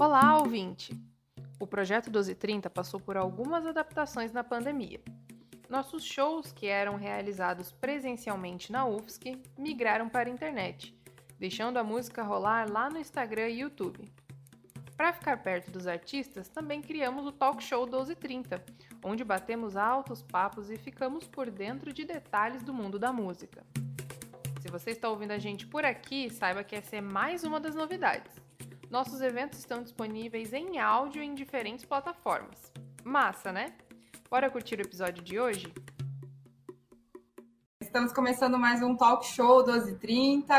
Olá, ouvinte! O projeto 1230 passou por algumas adaptações na pandemia. Nossos shows, que eram realizados presencialmente na UFSC, migraram para a internet, deixando a música rolar lá no Instagram e YouTube. Para ficar perto dos artistas, também criamos o Talk Show 1230, onde batemos altos papos e ficamos por dentro de detalhes do mundo da música. Se você está ouvindo a gente por aqui, saiba que essa é mais uma das novidades. Nossos eventos estão disponíveis em áudio em diferentes plataformas. Massa, né? Bora curtir o episódio de hoje? Estamos começando mais um Talk Show 1230.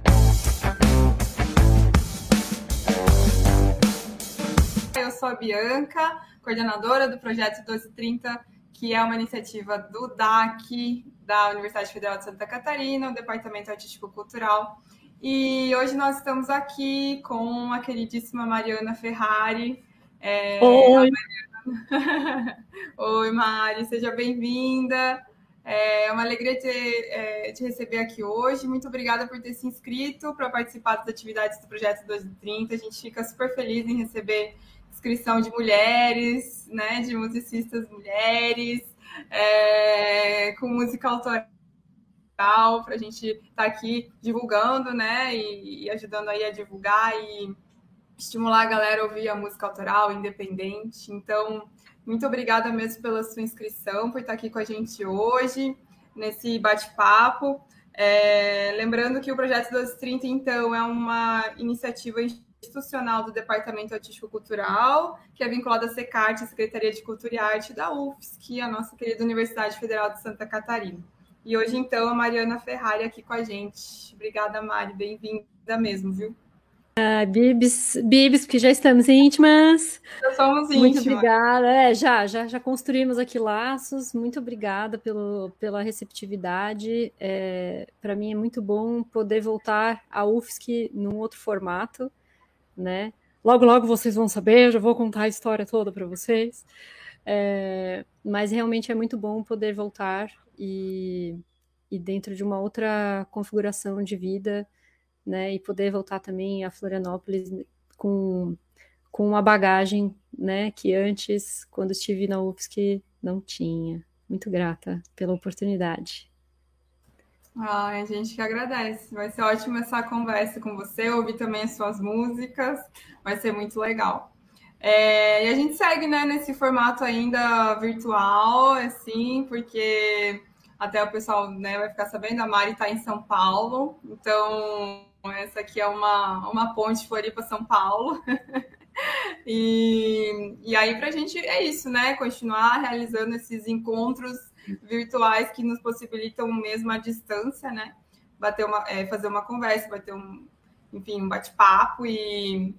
Eu sou a Bianca, coordenadora do projeto 1230, que é uma iniciativa do DAC, da Universidade Federal de Santa Catarina, o Departamento Artístico Cultural, e hoje nós estamos aqui com a queridíssima Mariana Ferrari. É, Oi! Mariana... Oi, Mari, seja bem-vinda. É uma alegria te, é, te receber aqui hoje. Muito obrigada por ter se inscrito para participar das atividades do Projeto 2030. A gente fica super feliz em receber inscrição de mulheres, né, de musicistas mulheres, é, com música autoral para a gente estar tá aqui divulgando, né, e, e, ajudando aí a divulgar e estimular a galera a ouvir a música autoral independente. Então, muito obrigada mesmo pela sua inscrição, por estar aqui com a gente hoje, nesse bate-papo. É, lembrando que o Projeto 1230, então, é uma iniciativa institucional do Departamento Artístico Cultural, que é vinculada à SECART, Secretaria de Cultura e Arte da UFSC, a nossa querida Universidade Federal de Santa Catarina. E hoje, então, a Mariana Ferrari aqui com a gente. Obrigada, Mari. Bem-vinda mesmo, viu? Ah, Bibs, Bibs, porque já estamos íntimas. Já somos íntimas. Muito obrigada. É, já, já, já construímos aqui laços. Muito obrigada pelo, pela receptividade. É, Para mim é muito bom poder voltar à UFSC num outro formato, né? Logo, logo vocês vão saber, já vou contar a história toda para vocês. É, mas realmente é muito bom poder voltar e, e dentro de uma outra configuração de vida, né, e poder voltar também a Florianópolis com, com uma bagagem, né, que antes, quando estive na UFSC, não tinha. Muito grata pela oportunidade. Ai, a gente que agradece. Vai ser ótima essa conversa com você, ouvir também as suas músicas, vai ser muito legal. É, e a gente segue né, nesse formato ainda virtual, assim, porque até o pessoal né, vai ficar sabendo, a Mari está em São Paulo, então essa aqui é uma, uma ponte Floripa-São Paulo. e, e aí, para a gente é isso, né? Continuar realizando esses encontros virtuais que nos possibilitam mesmo a distância, né? Bater uma, é, fazer uma conversa, bater um, enfim, um bate-papo e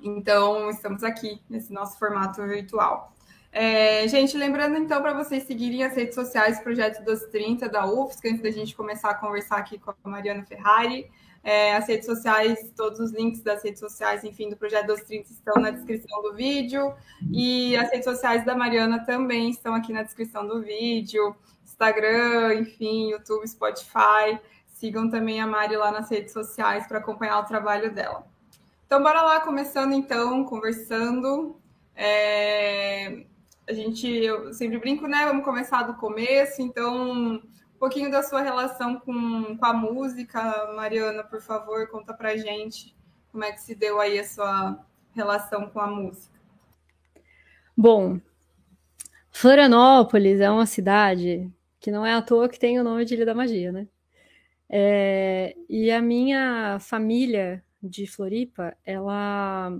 então estamos aqui nesse nosso formato virtual. É, gente, lembrando então para vocês seguirem as redes sociais Projeto dos 30 da UFSC, antes da gente começar a conversar aqui com a Mariana Ferrari. É, as redes sociais, todos os links das redes sociais, enfim, do Projeto dos 30 estão na descrição do vídeo. E as redes sociais da Mariana também estão aqui na descrição do vídeo. Instagram, enfim, YouTube, Spotify. Sigam também a Mari lá nas redes sociais para acompanhar o trabalho dela. Então, bora lá, começando então, conversando. É a gente, eu sempre brinco, né? Vamos começar do começo, então um pouquinho da sua relação com, com a música, Mariana, por favor, conta pra gente como é que se deu aí a sua relação com a música. Bom, Florianópolis é uma cidade que não é à toa que tem o nome de Ilha da Magia, né? É, e a minha família de Floripa, ela,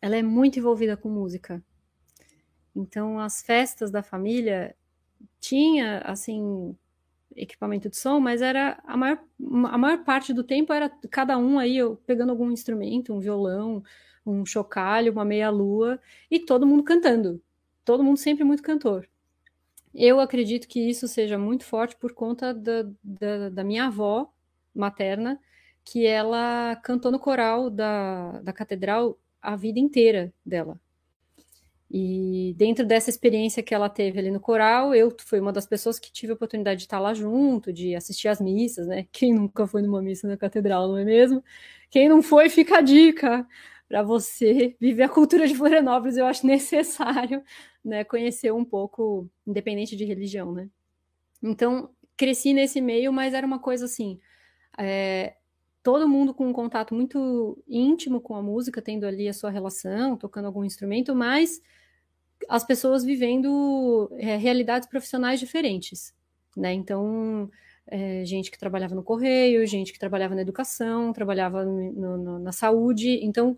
ela é muito envolvida com música. Então, as festas da família tinha, assim, equipamento de som, mas era a maior, a maior parte do tempo era cada um aí eu, pegando algum instrumento, um violão, um chocalho, uma meia-lua, e todo mundo cantando. Todo mundo sempre muito cantor. Eu acredito que isso seja muito forte por conta da, da, da minha avó materna, que ela cantou no coral da, da catedral a vida inteira dela. E dentro dessa experiência que ela teve ali no coral, eu fui uma das pessoas que tive a oportunidade de estar lá junto, de assistir às missas, né? Quem nunca foi numa missa na catedral, não é mesmo? Quem não foi, fica a dica. para você viver a cultura de Florianópolis, eu acho necessário, né, conhecer um pouco, independente de religião, né? Então, cresci nesse meio, mas era uma coisa assim, é, todo mundo com um contato muito íntimo com a música, tendo ali a sua relação, tocando algum instrumento, mas as pessoas vivendo é, realidades profissionais diferentes, né? Então, é, gente que trabalhava no correio, gente que trabalhava na educação, trabalhava no, no, na saúde, então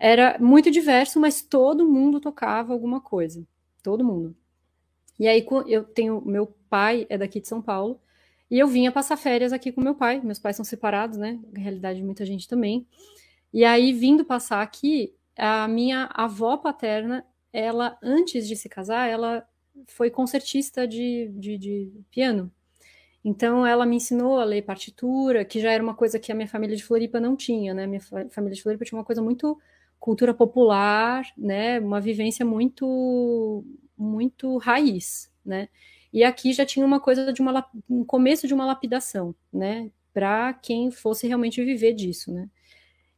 era muito diverso, mas todo mundo tocava alguma coisa, todo mundo. E aí eu tenho meu pai é daqui de São Paulo e eu vinha passar férias aqui com meu pai. Meus pais são separados, né? Na realidade, muita gente também. E aí vindo passar aqui, a minha avó paterna, ela antes de se casar, ela foi concertista de, de, de piano. Então, ela me ensinou a ler partitura, que já era uma coisa que a minha família de Floripa não tinha, né? Minha família de Floripa tinha uma coisa muito cultura popular, né? Uma vivência muito, muito raiz, né? E aqui já tinha uma coisa de uma, um começo de uma lapidação, né? Para quem fosse realmente viver disso, né?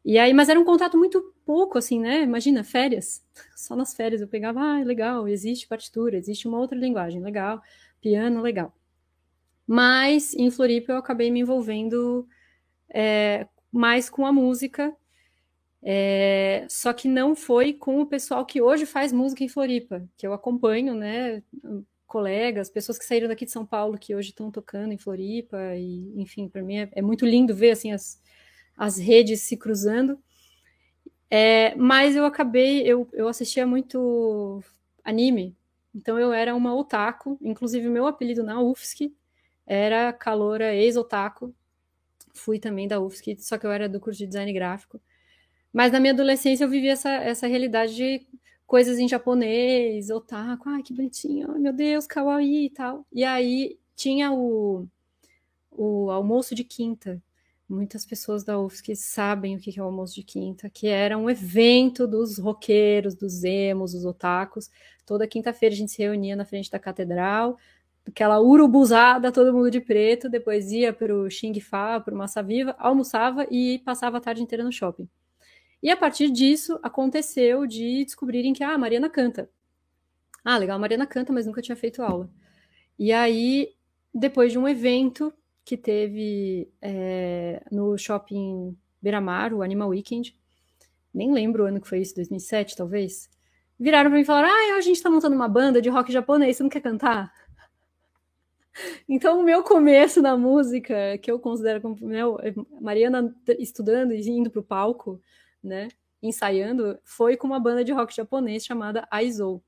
E aí, mas era um contato muito pouco, assim, né? Imagina, férias. Só nas férias eu pegava, ah, legal, existe partitura, existe uma outra linguagem, legal, piano, legal. Mas em Floripa eu acabei me envolvendo é, mais com a música, é, só que não foi com o pessoal que hoje faz música em Floripa, que eu acompanho, né? Colegas, pessoas que saíram daqui de São Paulo que hoje estão tocando em Floripa, e enfim, para mim é, é, muito lindo ver assim as, as redes se cruzando. É, mas eu acabei, eu, eu assistia muito anime, então eu era uma otaku, inclusive meu apelido na UFSC era caloura ex-otaku. Fui também da UFSC, só que eu era do curso de design gráfico. Mas na minha adolescência eu vivi essa, essa realidade de coisas em japonês, otaku, ai que bonitinho, meu Deus, kawaii e tal. E aí tinha o, o almoço de quinta. Muitas pessoas da UFSC sabem o que é o almoço de quinta, que era um evento dos roqueiros, dos emos, dos otakus. Toda quinta-feira a gente se reunia na frente da catedral, aquela urubuzada, todo mundo de preto, depois ia para o Xing Fa, para o Massa Viva, almoçava e passava a tarde inteira no shopping. E a partir disso, aconteceu de descobrirem que ah, a Mariana canta. Ah, legal, a Mariana canta, mas nunca tinha feito aula. E aí, depois de um evento que teve é, no shopping Beira-Mar, o Animal Weekend, nem lembro o ano que foi isso, 2007 talvez, viraram para mim e falaram: Ah, a gente está montando uma banda de rock japonês, você não quer cantar? Então, o meu começo na música, que eu considero como meu, Mariana estudando e indo para o palco, né, ensaiando, foi com uma banda de rock japonês chamada Aizou.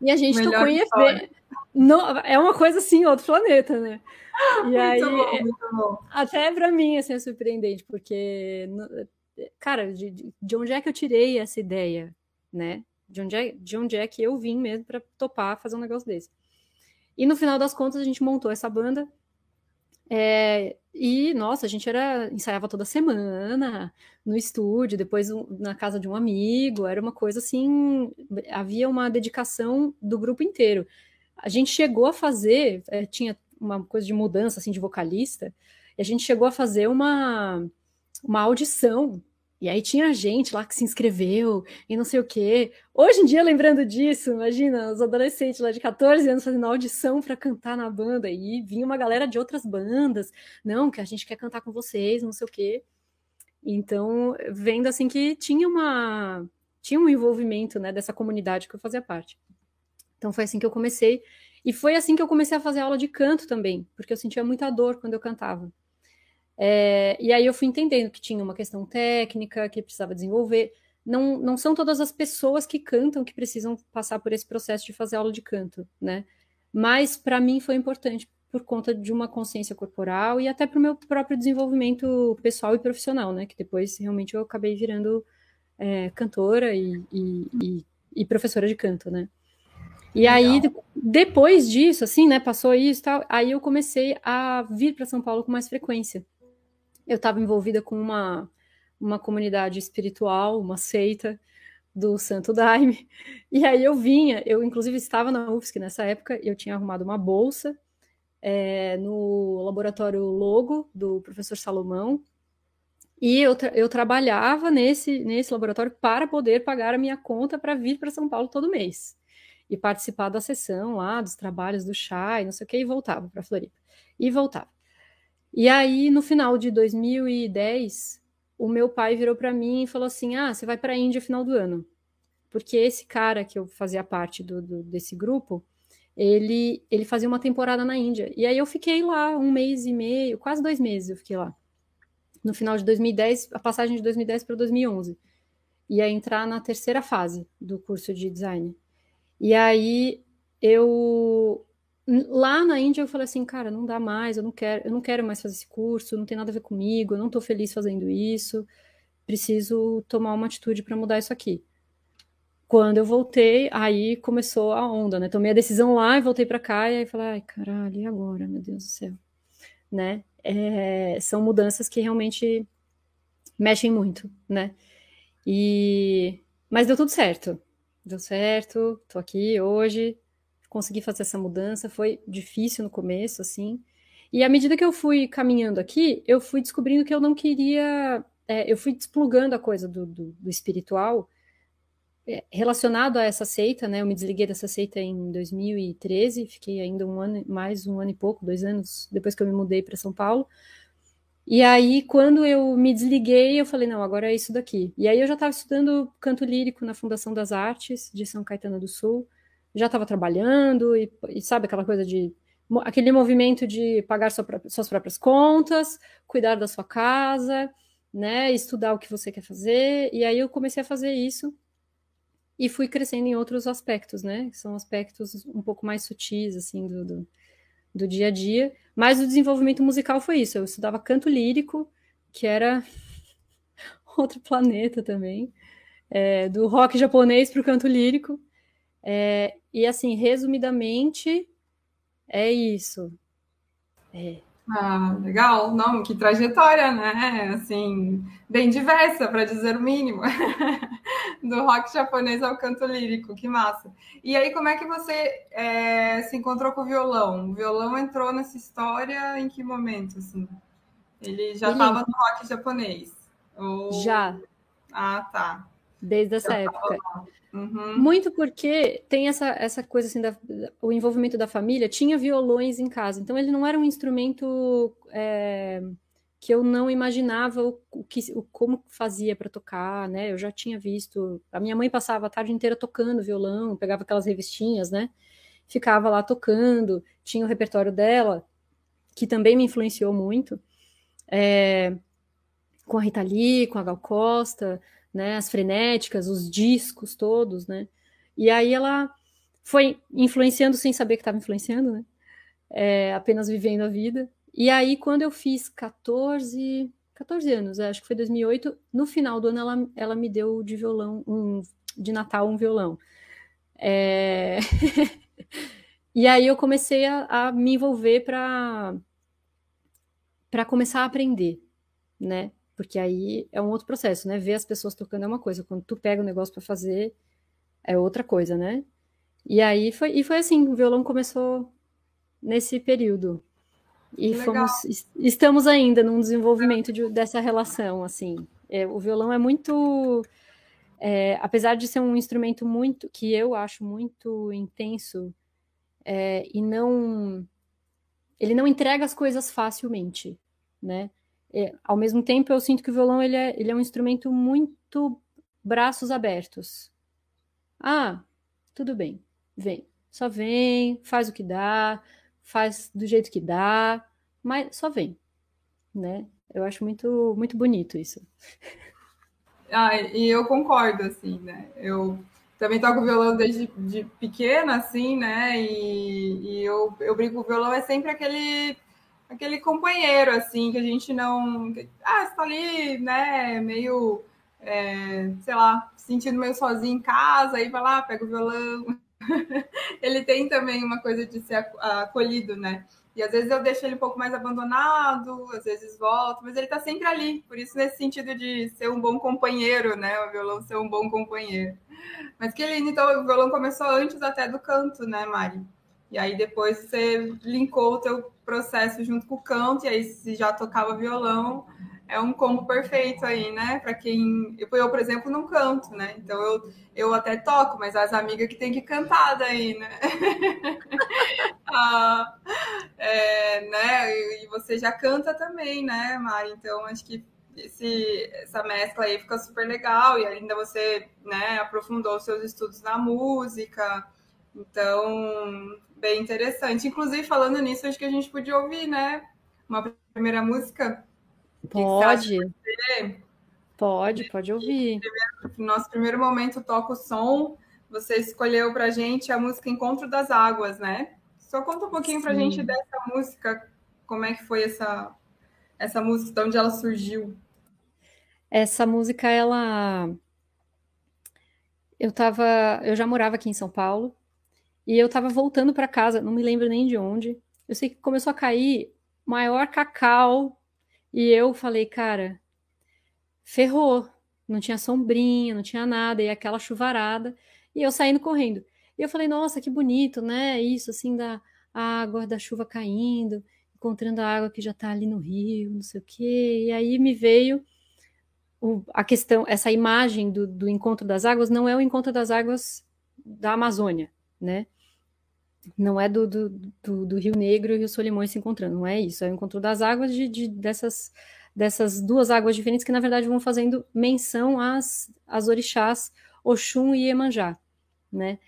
E a gente tocou em EV. No, é uma coisa assim, outro planeta, né? E muito aí, bom, muito bom. até para mim, assim, é surpreendente, porque, cara, de, de onde é que eu tirei essa ideia, né? De onde é, de onde é que eu vim mesmo para topar fazer um negócio desse? E no final das contas a gente montou essa banda. É, e, nossa, a gente era ensaiava toda semana no estúdio, depois na casa de um amigo, era uma coisa assim, havia uma dedicação do grupo inteiro. A gente chegou a fazer, é, tinha uma coisa de mudança assim de vocalista, e a gente chegou a fazer uma, uma audição e aí tinha gente lá que se inscreveu e não sei o quê. Hoje em dia, lembrando disso, imagina, os adolescentes lá de 14 anos fazendo audição para cantar na banda. E vinha uma galera de outras bandas. Não, que a gente quer cantar com vocês, não sei o quê. Então, vendo assim que tinha uma tinha um envolvimento, né, dessa comunidade que eu fazia parte. Então foi assim que eu comecei e foi assim que eu comecei a fazer aula de canto também, porque eu sentia muita dor quando eu cantava. É, e aí eu fui entendendo que tinha uma questão técnica que precisava desenvolver. Não, não são todas as pessoas que cantam que precisam passar por esse processo de fazer aula de canto, né? Mas para mim foi importante por conta de uma consciência corporal e até para o meu próprio desenvolvimento pessoal e profissional, né? Que depois realmente eu acabei virando é, cantora e, e, e, e, professora de canto, né? E Legal. aí, depois disso, assim, né? Passou isso e tal, aí eu comecei a vir para São Paulo com mais frequência eu estava envolvida com uma, uma comunidade espiritual, uma seita do Santo Daime, e aí eu vinha, eu inclusive estava na UFSC nessa época, eu tinha arrumado uma bolsa é, no laboratório Logo, do professor Salomão, E eu, tra eu trabalhava nesse, nesse laboratório para poder pagar a minha conta para vir para São Paulo todo mês. E participar da sessão lá, dos trabalhos do chá e não sei o que, e voltava para Floripa. E voltava. E aí, no final de 2010, o meu pai virou para mim e falou assim: Ah, você vai para a Índia no final do ano. Porque esse cara que eu fazia parte do, do, desse grupo, ele, ele fazia uma temporada na Índia. E aí eu fiquei lá um mês e meio, quase dois meses eu fiquei lá. No final de 2010, a passagem de 2010 para 2011. Ia entrar na terceira fase do curso de design. E aí eu lá na Índia eu falei assim, cara, não dá mais, eu não quero, eu não quero mais fazer esse curso, não tem nada a ver comigo, eu não estou feliz fazendo isso, preciso tomar uma atitude para mudar isso aqui. Quando eu voltei, aí começou a onda, né? Tomei a decisão lá e voltei para cá e aí falei, ai, caralho, e agora, meu Deus do céu, né? É, são mudanças que realmente mexem muito, né? E mas deu tudo certo. Deu certo, tô aqui hoje, consegui fazer essa mudança. Foi difícil no começo, assim. E à medida que eu fui caminhando aqui, eu fui descobrindo que eu não queria. É, eu fui desplugando a coisa do, do, do espiritual é, relacionado a essa seita, né? Eu me desliguei dessa seita em 2013, fiquei ainda um ano, mais um ano e pouco, dois anos depois que eu me mudei para São Paulo. E aí, quando eu me desliguei, eu falei, não, agora é isso daqui. E aí eu já estava estudando canto lírico na Fundação das Artes de São Caetano do Sul já estava trabalhando e, e, sabe aquela coisa de aquele movimento de pagar sua, suas próprias contas, cuidar da sua casa, né, estudar o que você quer fazer. E aí eu comecei a fazer isso e fui crescendo em outros aspectos, né? São aspectos um pouco mais sutis assim do, do, do dia a dia. Mas o desenvolvimento musical foi isso. Eu estudava canto lírico, que era outro planeta também, é, do rock japonês para o canto lírico. É, e assim, resumidamente, é isso. É. Ah, legal. Não, que trajetória, né? Assim, bem diversa, para dizer o mínimo. Do rock japonês ao canto lírico, que massa. E aí, como é que você é, se encontrou com o violão? O violão entrou nessa história em que momento, assim? Ele já estava no rock japonês? Ou... Já. Ah, tá. Desde essa época. Uhum. Muito porque tem essa, essa coisa assim, da, o envolvimento da família, tinha violões em casa, então ele não era um instrumento é, que eu não imaginava o, o que, o, como fazia para tocar, né? Eu já tinha visto, a minha mãe passava a tarde inteira tocando violão, pegava aquelas revistinhas, né? Ficava lá tocando, tinha o repertório dela, que também me influenciou muito, é, com a Rita Lee, com a Gal Costa, né? As frenéticas, os discos todos, né? E aí ela foi influenciando sem saber que estava influenciando, né? É, apenas vivendo a vida. E aí, quando eu fiz 14, 14 anos, acho que foi 2008, no final do ano ela, ela me deu de violão, um, de Natal, um violão. É... e aí eu comecei a, a me envolver para para começar a aprender, né? Porque aí é um outro processo, né? Ver as pessoas tocando é uma coisa, quando tu pega o negócio para fazer é outra coisa, né? E aí foi, e foi assim, o violão começou nesse período. E fomos, estamos ainda num desenvolvimento de, dessa relação, assim. É, o violão é muito, é, apesar de ser um instrumento muito, que eu acho muito intenso, é, e não, ele não entrega as coisas facilmente, né? É, ao mesmo tempo eu sinto que o violão ele é, ele é um instrumento muito braços abertos. Ah, tudo bem, vem, só vem, faz o que dá, faz do jeito que dá, mas só vem, né? Eu acho muito muito bonito isso. Ah, e eu concordo, assim, né? Eu também toco violão desde de pequena, assim, né? E, e eu, eu brinco, o violão é sempre aquele aquele companheiro, assim, que a gente não. Ah, está ali, né, meio, é, sei lá, sentindo meio sozinho em casa, aí vai lá, pega o violão. ele tem também uma coisa de ser acolhido, né? E às vezes eu deixo ele um pouco mais abandonado, às vezes volto, mas ele está sempre ali. Por isso, nesse sentido de ser um bom companheiro, né? O violão ser um bom companheiro. Mas que lindo, então o violão começou antes até do canto, né, Mari? E aí depois você linkou o teu processo junto com o canto, e aí se já tocava violão, é um combo perfeito aí, né? Para quem. Eu, eu, por exemplo, não canto, né? Então eu, eu até toco, mas as amigas que tem que cantar daí, né? ah, é, né? E você já canta também, né, Mari? Então acho que esse, essa mescla aí fica super legal e ainda você né, aprofundou seus estudos na música. Então, bem interessante. Inclusive, falando nisso, acho que a gente podia ouvir, né? Uma primeira música. Pode. Pode, pode ouvir. No nosso primeiro momento, toca o som. Você escolheu pra gente a música Encontro das Águas, né? Só conta um pouquinho Sim. pra gente dessa música, como é que foi essa, essa música, de onde ela surgiu. Essa música, ela. Eu tava. Eu já morava aqui em São Paulo. E eu tava voltando para casa, não me lembro nem de onde. Eu sei que começou a cair maior cacau. E eu falei, cara, ferrou. Não tinha sombrinha, não tinha nada, e aquela chuvarada. E eu saindo correndo. E eu falei, nossa, que bonito, né? Isso, assim, da água, da chuva caindo, encontrando a água que já tá ali no rio, não sei o quê. E aí me veio o, a questão, essa imagem do, do encontro das águas não é o encontro das águas da Amazônia, né? Não é do, do, do, do Rio Negro e o Rio Solimões se encontrando, não é isso. É o encontro das águas de, de, dessas, dessas duas águas diferentes que, na verdade, vão fazendo menção às, às orixás Oxum e Iemanjá, né?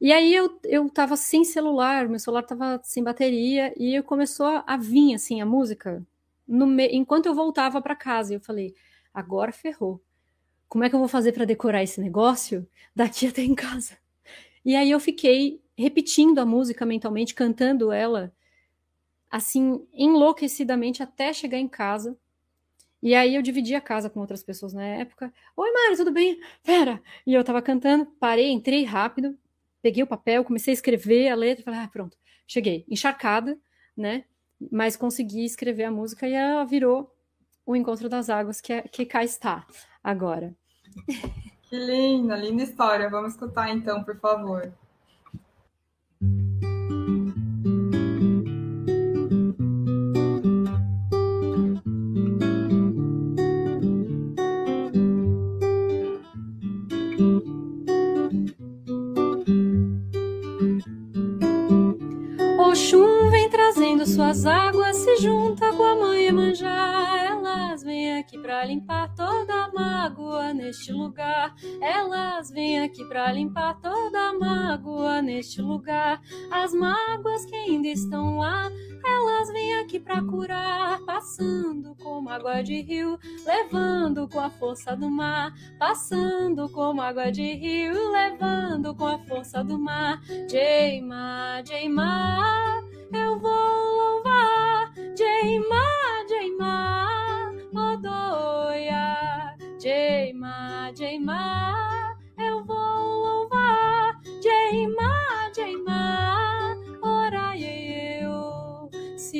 E aí eu, eu tava sem celular, meu celular tava sem bateria, e começou a, a vir, assim, a música, no me... enquanto eu voltava para casa. Eu falei, agora ferrou. Como é que eu vou fazer para decorar esse negócio daqui até em casa? E aí eu fiquei repetindo a música mentalmente, cantando ela, assim, enlouquecidamente até chegar em casa. E aí eu dividi a casa com outras pessoas na época. Oi, Mari, tudo bem? Pera! E eu tava cantando, parei, entrei rápido, peguei o papel, comecei a escrever a letra, falei, ah, pronto, cheguei. Encharcada, né? Mas consegui escrever a música e ela virou o Encontro das Águas, que, é, que cá está agora. Que linda, linda história. Vamos escutar então, por favor. Suas águas, se junta com a mãe manjar vêm aqui pra limpar toda mágoa neste lugar. Elas vêm aqui pra limpar toda mágoa neste lugar. As mágoas que ainda estão lá, elas vêm aqui pra curar, passando como água de rio, levando com a força do mar, passando como água de rio, levando com a força do mar. Jeima, Jeima, eu vou louvar, Jeima, Jeima. Odoia, Jeima, Jeima, eu vou louvar, Jeima,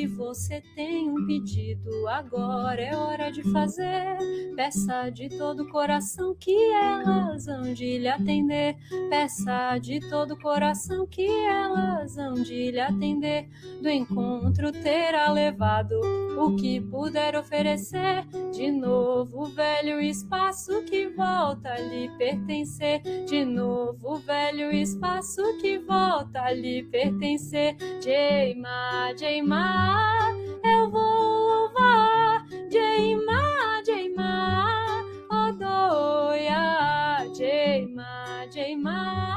Se você tem um pedido, agora é hora de fazer. Peça de todo o coração que elas hão de lhe atender. Peça de todo o coração que elas hão de lhe atender. Do encontro terá levado o que puder oferecer. De novo, velho espaço que volta a lhe pertencer. De novo, velho espaço que volta a lhe pertencer. Jeima, Jeima, eu vou louvar. Jeima,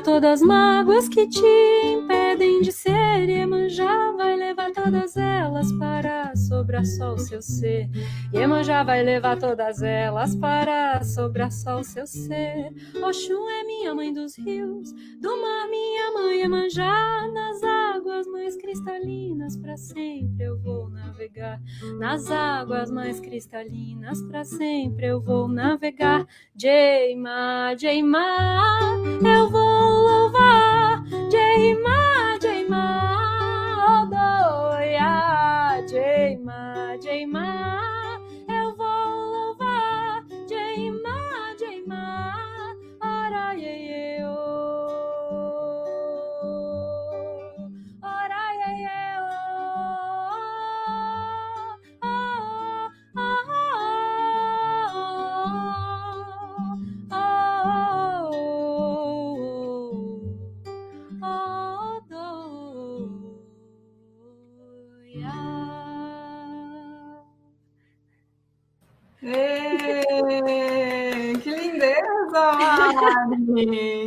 todas as mágoas que te impedem de ser. Iemanjá vai levar todas elas para sobraçar o seu ser. Iemanjá vai levar todas elas para sobraçar o seu ser. Oxum é minha mãe dos rios, do mar minha mãe Iemanjá. Nas águas mais cristalinas para sempre eu vou navegar. Nas águas mais cristalinas para sempre eu vou navegar. Jeima, Jeima, eu vou louvar. Jeima,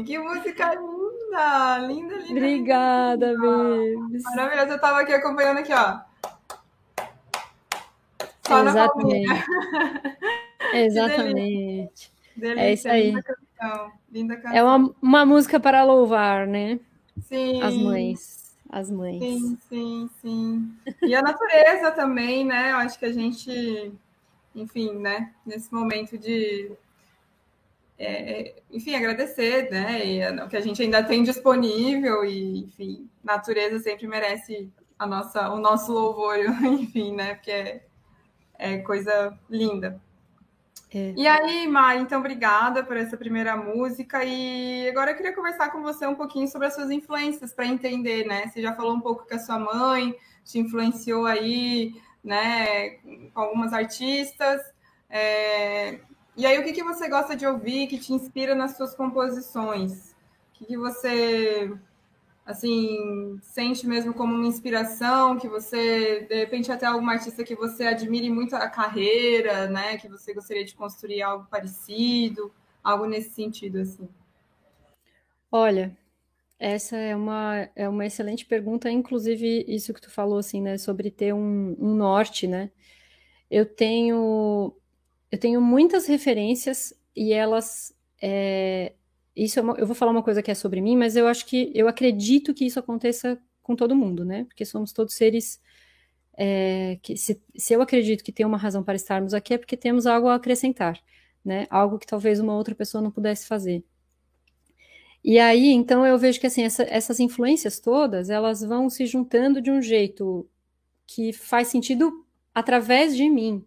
que música linda! Linda, linda. Obrigada, Bebs. Maravilhosa, eu tava aqui acompanhando aqui, ó. Só Exatamente. Exatamente. Delícia, É isso aí. Linda canção. Linda canção. É uma, uma música para louvar, né? Sim. As mães. As mães. Sim, sim, sim. E a natureza também, né? Eu acho que a gente, enfim, né? Nesse momento de, é, enfim, agradecer, né? E o que a gente ainda tem disponível e, enfim, natureza sempre merece a nossa, o nosso louvor, enfim, né? Porque é, é coisa linda. É. E aí, Mai, então obrigada por essa primeira música. E agora eu queria conversar com você um pouquinho sobre as suas influências para entender, né? Você já falou um pouco que a sua mãe te influenciou aí, né, com algumas artistas. É... E aí, o que, que você gosta de ouvir que te inspira nas suas composições? O que, que você assim, sente mesmo como uma inspiração, que você, de repente, até alguma artista que você admire muito a carreira, né? Que você gostaria de construir algo parecido, algo nesse sentido, assim. Olha, essa é uma, é uma excelente pergunta, inclusive isso que tu falou, assim, né, sobre ter um, um norte, né? Eu tenho, eu tenho muitas referências e elas, é, isso é uma, eu vou falar uma coisa que é sobre mim, mas eu acho que, eu acredito que isso aconteça com todo mundo, né? Porque somos todos seres, é, que se, se eu acredito que tem uma razão para estarmos aqui é porque temos algo a acrescentar, né? Algo que talvez uma outra pessoa não pudesse fazer. E aí, então, eu vejo que assim, essa, essas influências todas, elas vão se juntando de um jeito que faz sentido através de mim,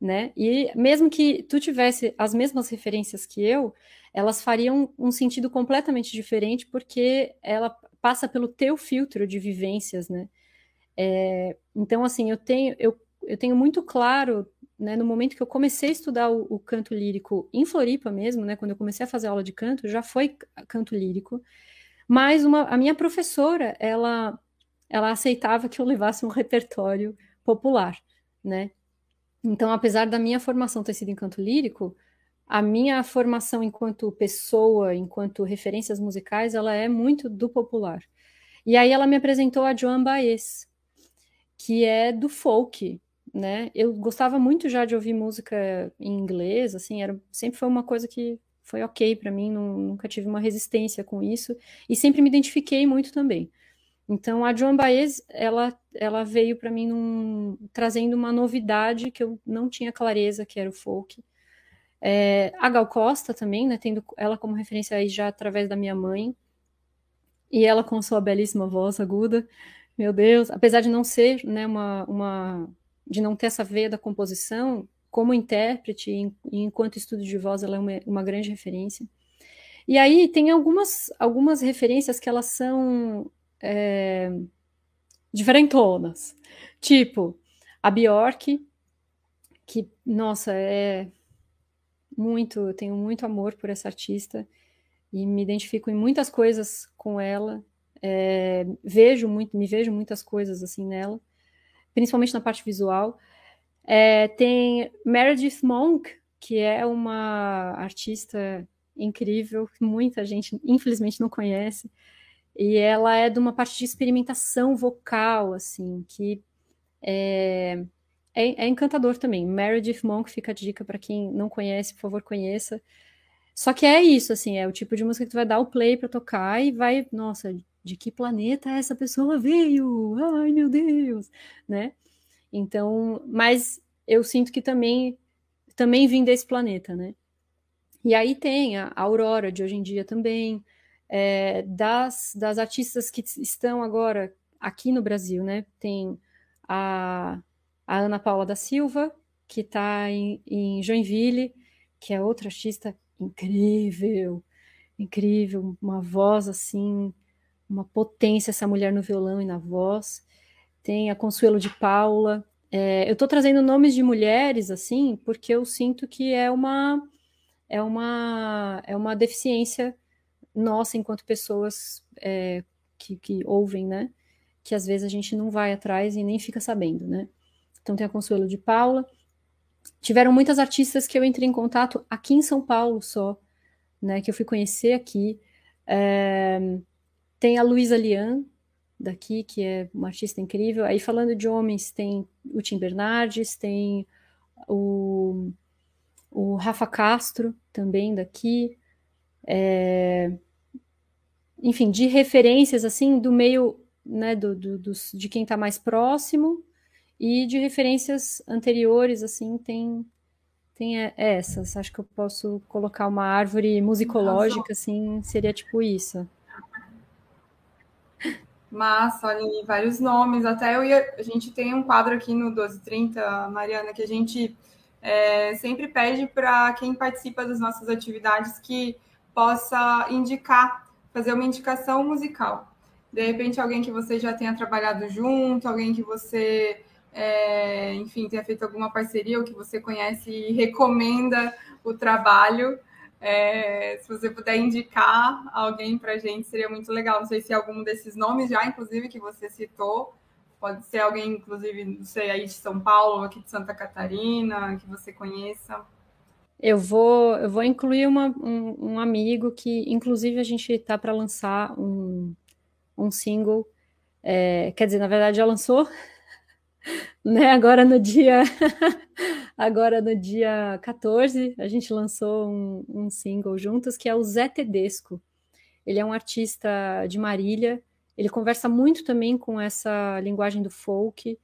né? E mesmo que tu tivesse as mesmas referências que eu, elas fariam um sentido completamente diferente, porque ela passa pelo teu filtro de vivências, né? É, então, assim, eu tenho, eu, eu tenho muito claro né, no momento que eu comecei a estudar o, o, canto lírico em Floripa mesmo, né, quando eu comecei a fazer aula de canto, já foi canto lírico, mas uma, a minha professora, ela, ela aceitava que eu levasse um repertório popular, né, então apesar da minha formação ter sido em canto lírico, a minha formação enquanto pessoa, enquanto referências musicais, ela é muito do popular. E aí ela me apresentou a Joan Baez, que é do folk, né? Eu gostava muito já de ouvir música em inglês, assim, era sempre foi uma coisa que foi ok para mim, não, nunca tive uma resistência com isso e sempre me identifiquei muito também. Então a Joan Baez, ela ela veio para mim num, trazendo uma novidade que eu não tinha clareza que era o folk. É, a Gal Costa também, né, tendo ela como referência aí já através da minha mãe. E ela com sua belíssima voz aguda, meu Deus, apesar de não ser, né, uma, uma de não ter essa veia da composição, como intérprete e enquanto estudo de voz, ela é uma, uma grande referência. E aí tem algumas, algumas referências que elas são é, diferentonas. Tipo, a Bjork, que, nossa, é muito, eu tenho muito amor por essa artista e me identifico em muitas coisas com ela. É, vejo muito, me vejo muitas coisas assim nela principalmente na parte visual. É, tem Meredith Monk, que é uma artista incrível, muita gente, infelizmente, não conhece. E ela é de uma parte de experimentação vocal, assim, que é, é, é encantador também. Meredith Monk fica a dica para quem não conhece, por favor, conheça. Só que é isso, assim, é o tipo de música que tu vai dar o play para tocar e vai, nossa, de que planeta essa pessoa veio? Ai, meu Deus, né? Então, mas eu sinto que também também vim desse planeta, né? E aí tem a Aurora de hoje em dia também, é, das, das artistas que estão agora aqui no Brasil, né? Tem a, a Ana Paula da Silva, que está em, em Joinville, que é outra artista incrível, incrível, uma voz assim, uma potência essa mulher no violão e na voz. Tem a Consuelo de Paula. É, eu estou trazendo nomes de mulheres assim, porque eu sinto que é uma é uma é uma deficiência nossa enquanto pessoas é, que, que ouvem, né? Que às vezes a gente não vai atrás e nem fica sabendo, né? Então tem a Consuelo de Paula. Tiveram muitas artistas que eu entrei em contato aqui em São Paulo só, né? Que eu fui conhecer aqui. É, tem a Luísa Lian, daqui, que é uma artista incrível. Aí falando de homens, tem o Tim Bernardes, tem o, o Rafa Castro, também daqui. É, enfim, de referências assim do meio né, do, do, do de quem está mais próximo e de referências anteriores, assim, tem, tem essas. Acho que eu posso colocar uma árvore musicológica, assim, seria tipo isso. Massa, olha aí, vários nomes. Até eu ia. A gente tem um quadro aqui no 1230, Mariana, que a gente é, sempre pede para quem participa das nossas atividades que possa indicar, fazer uma indicação musical. De repente, alguém que você já tenha trabalhado junto, alguém que você é, enfim, tenha feito alguma parceria ou que você conhece e recomenda o trabalho. É, se você puder indicar alguém para a gente, seria muito legal. Não sei se algum desses nomes já, inclusive, que você citou, pode ser alguém, inclusive, não sei, aí de São Paulo, aqui de Santa Catarina, que você conheça. Eu vou, eu vou incluir uma, um, um amigo que, inclusive, a gente está para lançar um, um single. É, quer dizer, na verdade, já lançou, né? Agora no dia agora no dia 14, a gente lançou um, um, single juntos que é o Zé Tedesco. Ele é um artista de Marília. Ele conversa muito também com essa linguagem do folk.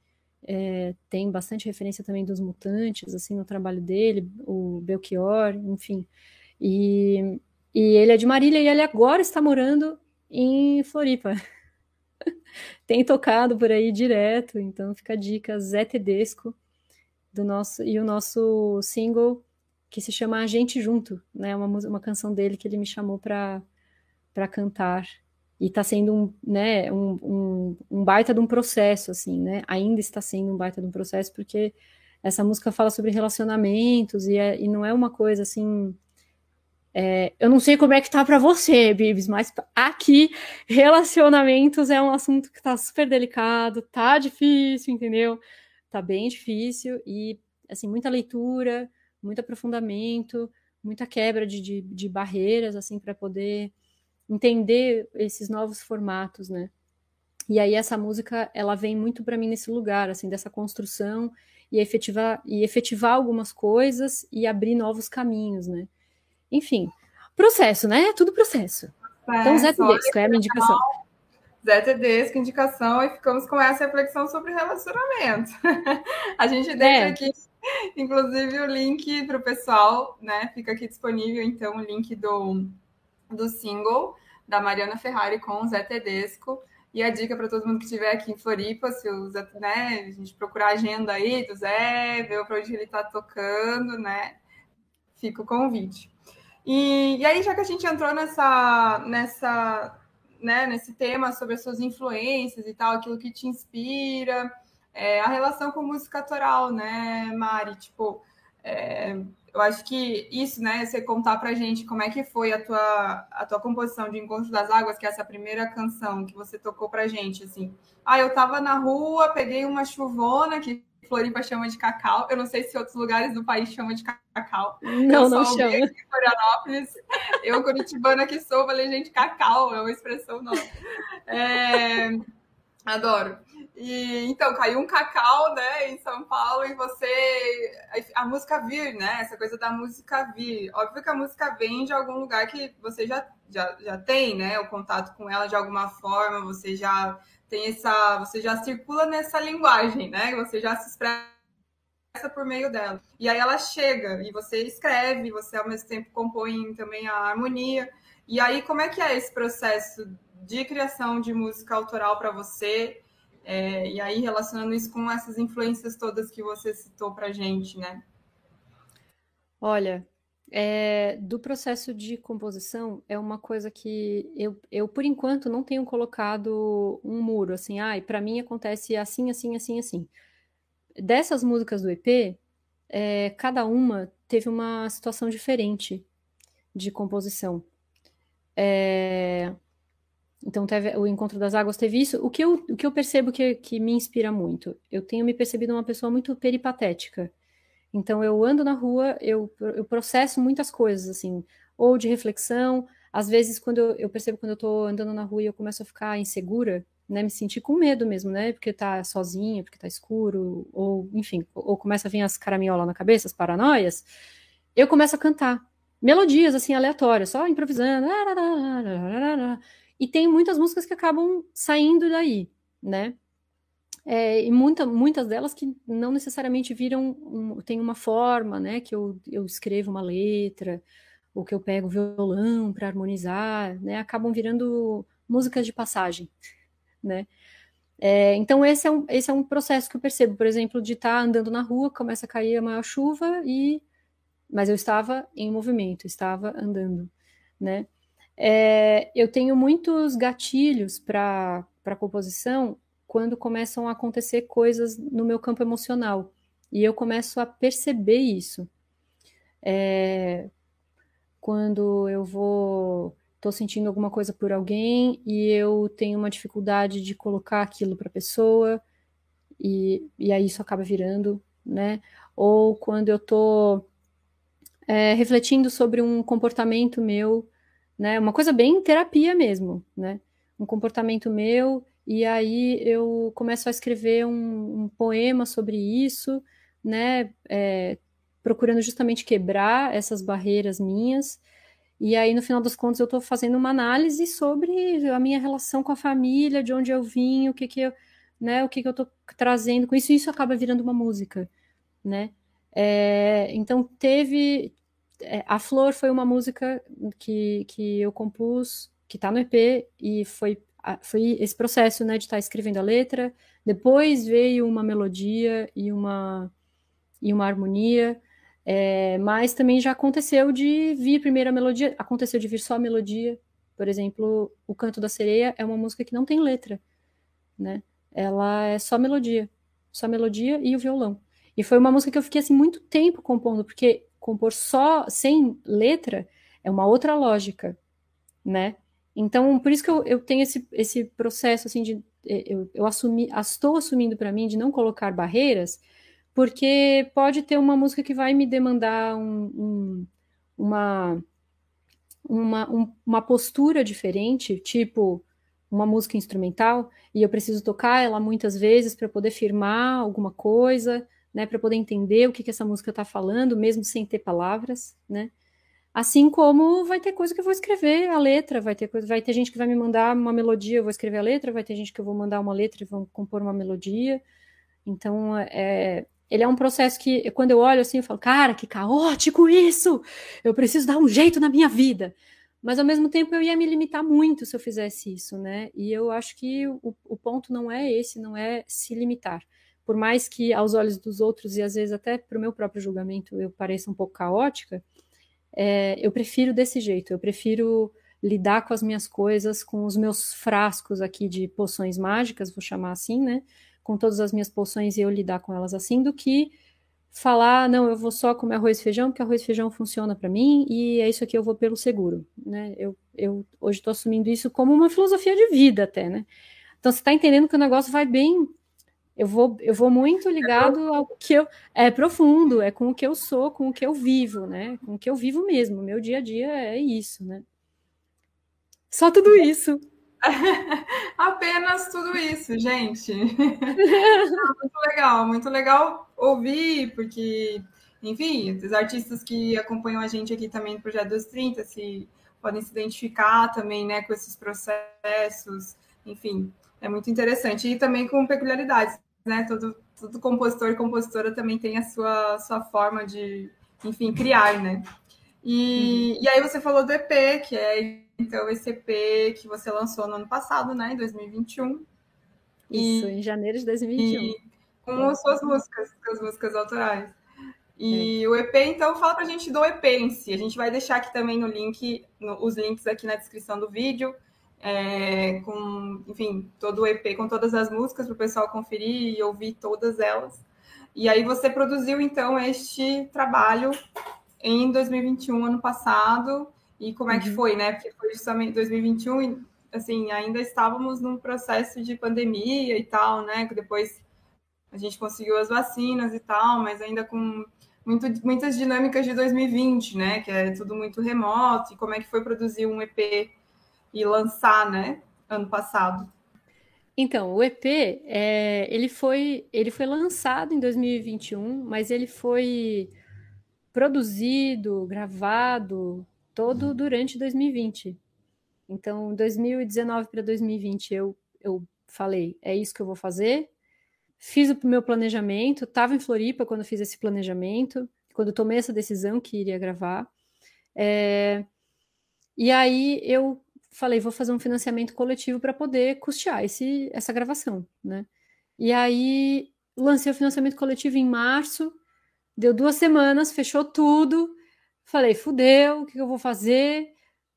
É, tem bastante referência também dos mutantes, assim, no trabalho dele, o Belchior, enfim. E, e ele é de Marília e ele agora está morando em Floripa. Tem tocado por aí direto, então fica a dica, Zé Tedesco, do nosso, e o nosso single que se chama A Gente Junto, né, uma, uma canção dele que ele me chamou para cantar, e está sendo um, né, um, um, um, baita de um processo, assim, né, ainda está sendo um baita de um processo, porque essa música fala sobre relacionamentos, e, é, e não é uma coisa, assim, é, eu não sei como é que tá para você, Bibs, mas aqui relacionamentos é um assunto que tá super delicado, tá difícil, entendeu? Tá bem difícil e assim muita leitura, muito aprofundamento, muita quebra de, de, de barreiras assim para poder entender esses novos formatos, né? E aí essa música ela vem muito para mim nesse lugar assim dessa construção e efetivar e efetivar algumas coisas e abrir novos caminhos, né? Enfim, processo, né? Tudo processo. É, então, Zé Tedesco é a minha indicação. Zé Tedesco, indicação, e ficamos com essa reflexão sobre relacionamento. a gente deixa é. aqui, inclusive, o link para o pessoal, né? Fica aqui disponível, então, o link do, do single da Mariana Ferrari com o Zé Tedesco. E a dica para todo mundo que estiver aqui em Floripa, se o Zé, né, a gente procurar a agenda aí do Zé, ver para onde ele está tocando, né? Fica o convite. E, e aí, já que a gente entrou nessa, nessa, né, nesse tema sobre as suas influências e tal, aquilo que te inspira, é, a relação com música autoral, né, Mari? Tipo, é, eu acho que isso, né, você contar pra gente como é que foi a tua, a tua composição de Encontro das Águas, que é essa primeira canção que você tocou pra gente, assim. Ah, eu tava na rua, peguei uma chuvona que Floripa chama de cacau. Eu não sei se outros lugares do país chamam de cacau. Não, eu não chama. Em Florianópolis. Eu, curitibana que sou, falei, gente, cacau é uma expressão nova. É... Adoro. E então caiu um cacau, né, em São Paulo e você a música vir, né? Essa coisa da música vir. Óbvio que a música vem de algum lugar que você já, já, já tem, né, o contato com ela de alguma forma, você já tem essa, você já circula nessa linguagem, né? Você já se expressa por meio dela. E aí ela chega e você escreve, você ao mesmo tempo compõe também a harmonia. E aí como é que é esse processo de criação de música autoral para você? É, e aí, relacionando isso com essas influências todas que você citou para gente, né? Olha, é, do processo de composição é uma coisa que eu, eu, por enquanto, não tenho colocado um muro, assim, ah, para mim acontece assim, assim, assim, assim. Dessas músicas do EP, é, cada uma teve uma situação diferente de composição. É, então, teve, o Encontro das Águas teve isso. O que eu, o que eu percebo que, que me inspira muito? Eu tenho me percebido uma pessoa muito peripatética. Então, eu ando na rua, eu, eu processo muitas coisas, assim, ou de reflexão. Às vezes, quando eu, eu percebo quando eu estou andando na rua e eu começo a ficar insegura, né, me sentir com medo mesmo, né, porque tá sozinha, porque tá escuro, ou, enfim, ou, começa a vir as caraminholas na cabeça, as paranoias, eu começo a cantar melodias, assim, aleatórias, só improvisando, e tem muitas músicas que acabam saindo daí, né? É, e muita, muitas delas que não necessariamente viram, um, tem uma forma, né? Que eu, eu escrevo uma letra, ou que eu pego violão para harmonizar, né? Acabam virando músicas de passagem, né? É, então esse é, um, esse é um processo que eu percebo, por exemplo, de estar tá andando na rua, começa a cair a maior chuva e mas eu estava em movimento, estava andando, né? É, eu tenho muitos gatilhos para composição quando começam a acontecer coisas no meu campo emocional. E eu começo a perceber isso. É, quando eu vou. Estou sentindo alguma coisa por alguém e eu tenho uma dificuldade de colocar aquilo para a pessoa, e, e aí isso acaba virando, né? Ou quando eu estou é, refletindo sobre um comportamento meu né? Uma coisa bem terapia mesmo, né? Um comportamento meu, e aí eu começo a escrever um, um poema sobre isso, né? É, procurando justamente quebrar essas barreiras minhas. E aí, no final das contas, eu estou fazendo uma análise sobre a minha relação com a família, de onde eu vim, o que que eu, né, o que que eu estou trazendo com isso, e isso acaba virando uma música, né? É, então, teve, a Flor foi uma música que, que eu compus, que está no EP, e foi, foi esse processo né, de estar tá escrevendo a letra. Depois veio uma melodia e uma, e uma harmonia. É, mas também já aconteceu de vir primeiro a melodia, aconteceu de vir só a melodia. Por exemplo, O Canto da Sereia é uma música que não tem letra, né? Ela é só melodia, só melodia e o violão. E foi uma música que eu fiquei assim muito tempo compondo, porque compor só sem letra é uma outra lógica, né? Então, por isso que eu, eu tenho esse, esse processo, assim, de eu, eu assumi, estou assumindo para mim de não colocar barreiras, porque pode ter uma música que vai me demandar um, um, uma, uma, um, uma postura diferente, tipo uma música instrumental, e eu preciso tocar ela muitas vezes para poder firmar alguma coisa, né, para poder entender o que, que essa música está falando, mesmo sem ter palavras, né? Assim como vai ter coisa que eu vou escrever a letra, vai ter coisa, vai ter gente que vai me mandar uma melodia, eu vou escrever a letra, vai ter gente que eu vou mandar uma letra e vão compor uma melodia. Então, é, ele é um processo que, quando eu olho assim, eu falo, cara, que caótico isso! Eu preciso dar um jeito na minha vida. Mas, ao mesmo tempo, eu ia me limitar muito se eu fizesse isso, né? E eu acho que o, o ponto não é esse, não é se limitar por mais que aos olhos dos outros e às vezes até para o meu próprio julgamento eu pareça um pouco caótica, é, eu prefiro desse jeito, eu prefiro lidar com as minhas coisas, com os meus frascos aqui de poções mágicas, vou chamar assim, né? Com todas as minhas poções e eu lidar com elas assim, do que falar, não, eu vou só comer arroz e feijão, porque arroz e feijão funciona para mim e é isso aqui, eu vou pelo seguro, né? Eu, eu hoje estou assumindo isso como uma filosofia de vida até, né? Então você está entendendo que o negócio vai bem Eu vou, eu vou muito ligado ao que eu. É profundo, é com o que eu sou, com o que eu vivo, né? Com o que eu vivo mesmo. Meu dia a dia é isso, né? Só tudo isso. Apenas tudo isso, gente. muito legal, muito legal ouvir, porque, enfim, os artistas que acompanham a gente aqui também no Projeto dos 30 se podem se identificar também, né, com esses processos, enfim, é muito interessante. E também com peculiaridades, né? Todo, todo compositor e compositora também tem a sua, sua forma de, enfim, criar, né? E, uhum. e aí você falou do EP, que é então esse EP que você lançou no ano passado, né, em 2021. Isso, e, em janeiro de 2021. E, com as suas músicas, com as músicas autorais. E é. o EP, então, fala pra gente do EP em si. A gente vai deixar aqui também no link, no, os links aqui na descrição do vídeo, é, com, enfim, todo o EP, com todas as músicas para o pessoal conferir e ouvir todas elas. E aí você produziu, então, este trabalho em 2021, ano passado, e como é que uhum. foi, né? Porque foi justamente 2021 e, assim, ainda estávamos num processo de pandemia e tal, né? Que depois a gente conseguiu as vacinas e tal, mas ainda com muito, muitas dinâmicas de 2020, né? Que é tudo muito remoto. E como é que foi produzir um EP e lançar, né? Ano passado. Então, o EP, é, ele, foi, ele foi lançado em 2021, mas ele foi produzido, gravado, todo durante 2020. Então, 2019 para 2020, eu, eu falei, é isso que eu vou fazer. Fiz o meu planejamento, estava em Floripa quando fiz esse planejamento, quando tomei essa decisão que iria gravar. É, e aí eu falei, vou fazer um financiamento coletivo para poder custear esse, essa gravação, né? E aí lancei o financiamento coletivo em março, deu duas semanas, fechou tudo, Falei, fudeu, o que eu vou fazer?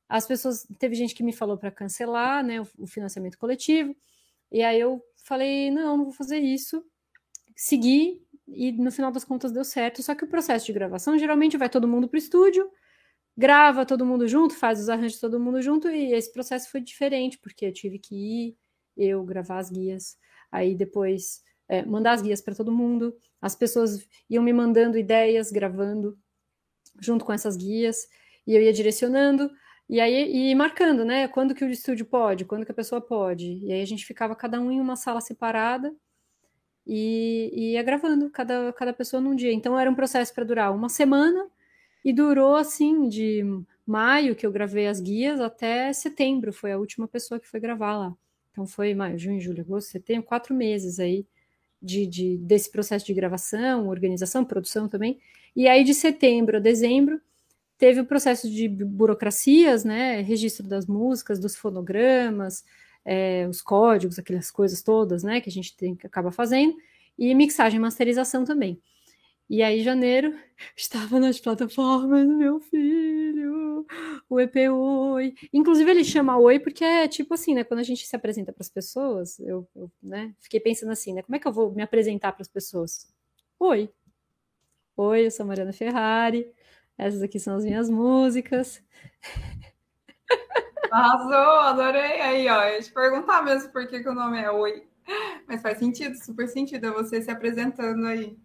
As pessoas, teve gente que me falou para cancelar, né, o, financiamento coletivo. E aí eu falei, não, não vou fazer isso. Segui e no final das contas deu certo. Só que o processo de gravação geralmente vai todo mundo para o estúdio, grava todo mundo junto, faz os arranjos todo mundo junto, e esse processo foi diferente, porque eu tive que ir, eu gravar as guias, aí depois é, mandar as guias para todo mundo, as pessoas iam me mandando ideias, gravando, junto com essas guias, e eu ia direcionando, e aí e marcando, né? Quando que o estúdio pode, quando que a pessoa pode. E aí a gente ficava cada um em uma sala separada e, e ia gravando cada, cada pessoa num dia. Então era um processo para durar uma semana e durou assim de maio que eu gravei as guias até setembro, foi a última pessoa que foi gravar lá. Então foi maio, junho, julho, agosto, setembro, quatro meses aí de, de, desse processo de gravação, organização, produção também. E aí, de setembro a dezembro, teve o processo de burocracias, né? Registro das músicas, dos fonogramas, é, os códigos, aquelas coisas todas, né? Que a gente tem acaba fazendo, e mixagem e masterização também. E aí, janeiro, estava nas plataformas, meu filho, o EP Oi. Inclusive, ele chama Oi porque é tipo assim, né? Quando a gente se apresenta para as pessoas, eu, eu né, fiquei pensando assim, né? Como é que eu vou me apresentar para as pessoas? Oi. Oi, eu sou Mariana Ferrari. Essas aqui são as minhas músicas. Arrasou, adorei. Aí, ó, eu te perguntar mesmo por que, que o nome é Oi. Mas faz sentido, super sentido, é você se apresentando aí.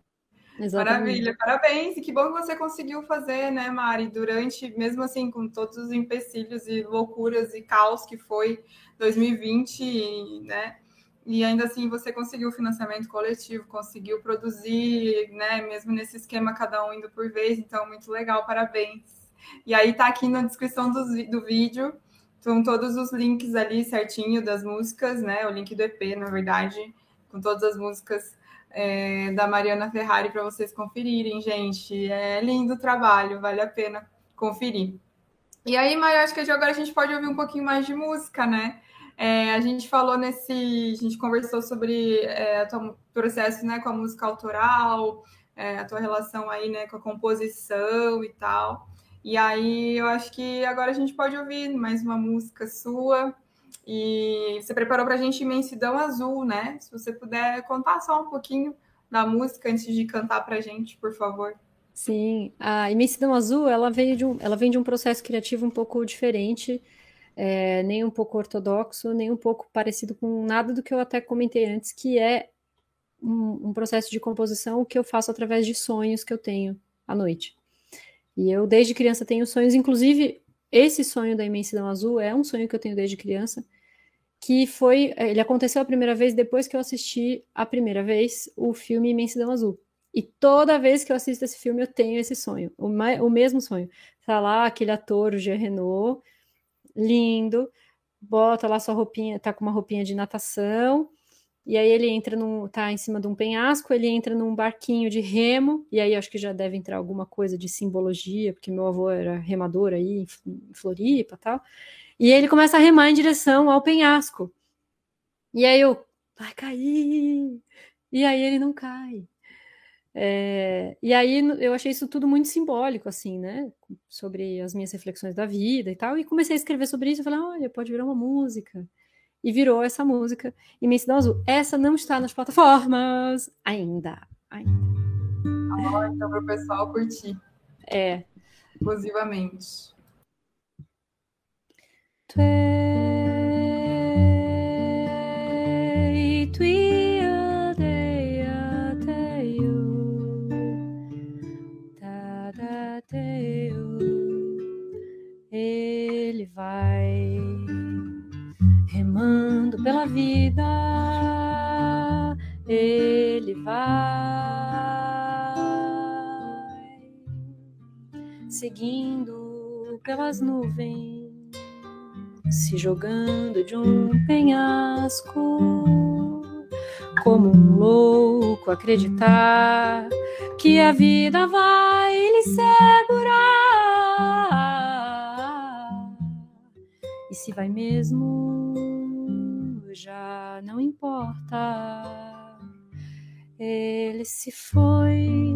Exatamente. Maravilha, parabéns. E que bom que você conseguiu fazer, né, Mari, durante, mesmo assim, com todos os empecilhos e loucuras e caos que foi 2020, né? E ainda assim você conseguiu financiamento coletivo, conseguiu produzir, né? Mesmo nesse esquema, cada um indo por vez, então muito legal, parabéns. E aí tá aqui na descrição do, do vídeo, estão todos os links ali certinho das músicas, né? O link do EP, na verdade, com todas as músicas é, da Mariana Ferrari para vocês conferirem, gente. É lindo o trabalho, vale a pena conferir. E aí, Maria, acho que agora a gente pode ouvir um pouquinho mais de música, né? É, a gente falou nesse. A gente conversou sobre é, o processo né, com a música autoral, é, a tua relação aí né, com a composição e tal. E aí eu acho que agora a gente pode ouvir mais uma música sua. E você preparou para a gente Imensidão Azul, né? Se você puder contar só um pouquinho da música antes de cantar para a gente, por favor. Sim, a Imensidão Azul, ela de um, ela vem de um processo criativo um pouco diferente, é, nem um pouco ortodoxo, nem um pouco parecido com nada do que eu até comentei antes, que é um, um processo de composição que eu faço através de sonhos que eu tenho à noite. E eu, desde criança, tenho sonhos, inclusive, esse sonho da imensidão azul é um sonho que eu tenho desde criança, que foi, ele aconteceu a primeira vez depois que eu assisti a primeira vez o filme Imensidão Azul. E toda vez que eu assisto esse filme, eu tenho esse sonho, o, o mesmo sonho. Tá lá aquele ator, o Jean Renault, lindo, bota lá sua roupinha, tá com uma roupinha de natação, e aí ele entra num, tá em cima de um penhasco, ele entra num barquinho de remo, e aí acho que já deve entrar alguma coisa de simbologia, porque meu avô era remador aí em Floripa, tal. E ele começa a remar em direção ao penhasco. E aí eu, vai cair. E aí ele não cai. É, e aí eu achei isso tudo muito simbólico, assim, né? Sobre as minhas reflexões da vida e tal. E comecei a escrever sobre isso. Eu falei, olha, pode virar uma música. E virou essa música, Imensidão Azul. Essa não está nas plataformas ainda. ainda. Ah, então para o pessoal curtir. É. Exclusivamente. Ele vai remando pela vida, ele vai seguindo pelas nuvens se jogando de um penhasco, como um louco acreditar que a vida vai lhe segurar. E se vai mesmo, já não importa. Ele se foi,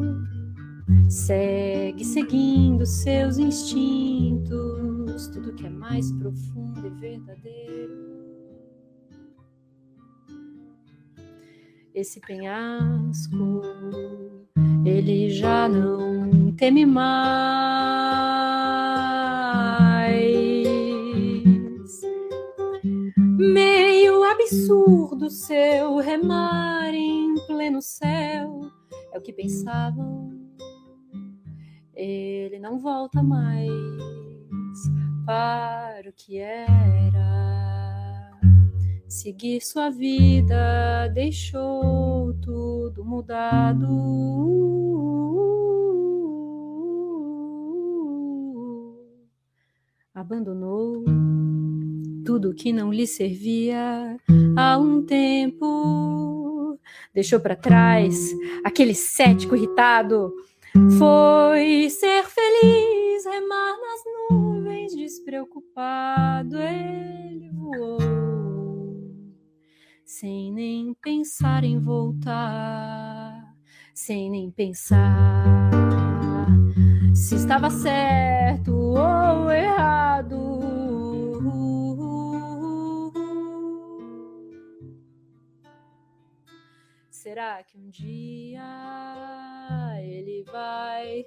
segue seguindo seus instintos, tudo que é mais profundo e verdadeiro. Esse penhasco, ele já não teme mais. Meio absurdo seu remar em pleno céu, é o que pensavam. Ele não volta mais para o que era. Seguir sua vida deixou tudo mudado. Abandonou tudo que não lhe servia há um tempo. Deixou para trás aquele cético irritado. Foi ser feliz, remar despreocupado ele voou, sem nem pensar em voltar, sem nem pensar se estava certo ou errado. Será que um dia ele vai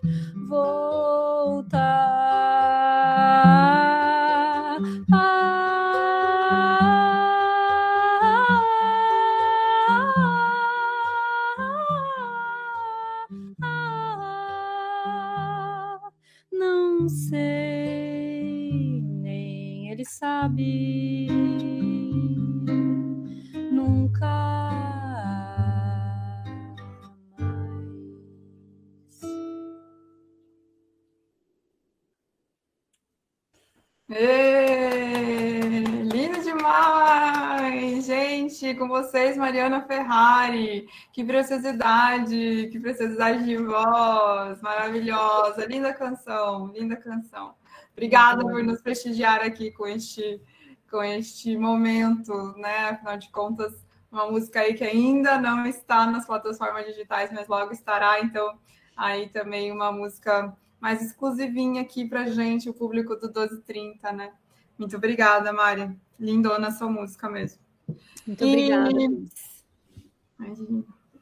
voltar? Nem ele sabe. lindo demais! Gente, com vocês, Mariana Ferrari. Que preciosidade, que preciosidade de voz, maravilhosa. Linda canção, linda canção. Obrigada por nos prestigiar aqui com este, com este momento, né? Afinal de contas, uma música aí que ainda não está nas plataformas digitais, mas logo estará. Então, aí também uma música mais exclusivinha aqui para gente, o público do 1230, né? Muito obrigada, Mari. Lindona a sua música mesmo. Muito obrigada. E,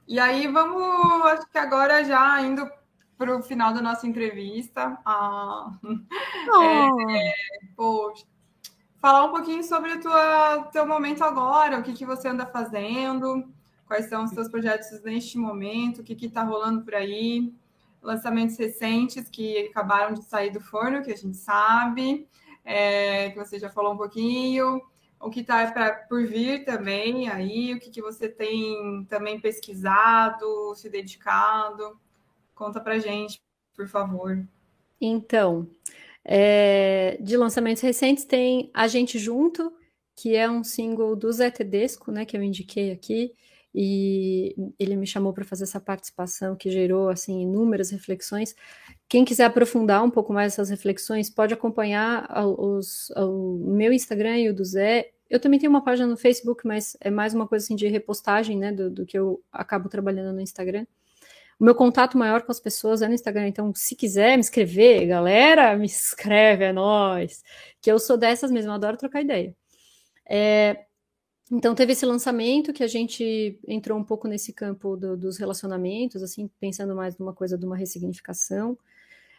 e aí, vamos, acho que agora já indo para o final da nossa entrevista. Ah, oh. é, poxa, falar um pouquinho sobre o teu momento agora, o que, que você anda fazendo, quais são os seus projetos neste momento, o que está rolando por aí, lançamentos recentes que acabaram de sair do forno, que a gente sabe, é, que você já falou um pouquinho, o que está por vir também aí, o que, que você tem também pesquisado, se dedicado. Conta para gente, por favor. Então, é, de lançamentos recentes tem A Gente Junto, que é um single do Zé Tedesco, né, que eu indiquei aqui, e ele me chamou para fazer essa participação que gerou assim inúmeras reflexões. Quem quiser aprofundar um pouco mais essas reflexões, pode acompanhar os, o meu Instagram e o do Zé. Eu também tenho uma página no Facebook, mas é mais uma coisa assim de repostagem, né, do, do que eu acabo trabalhando no Instagram. O meu contato maior com as pessoas é no Instagram, então se quiser me escrever, galera, me escreve, é nós. Que eu sou dessas mesmo, adoro trocar ideia. É, então teve esse lançamento que a gente entrou um pouco nesse campo do, dos relacionamentos, assim, pensando mais numa coisa de uma ressignificação.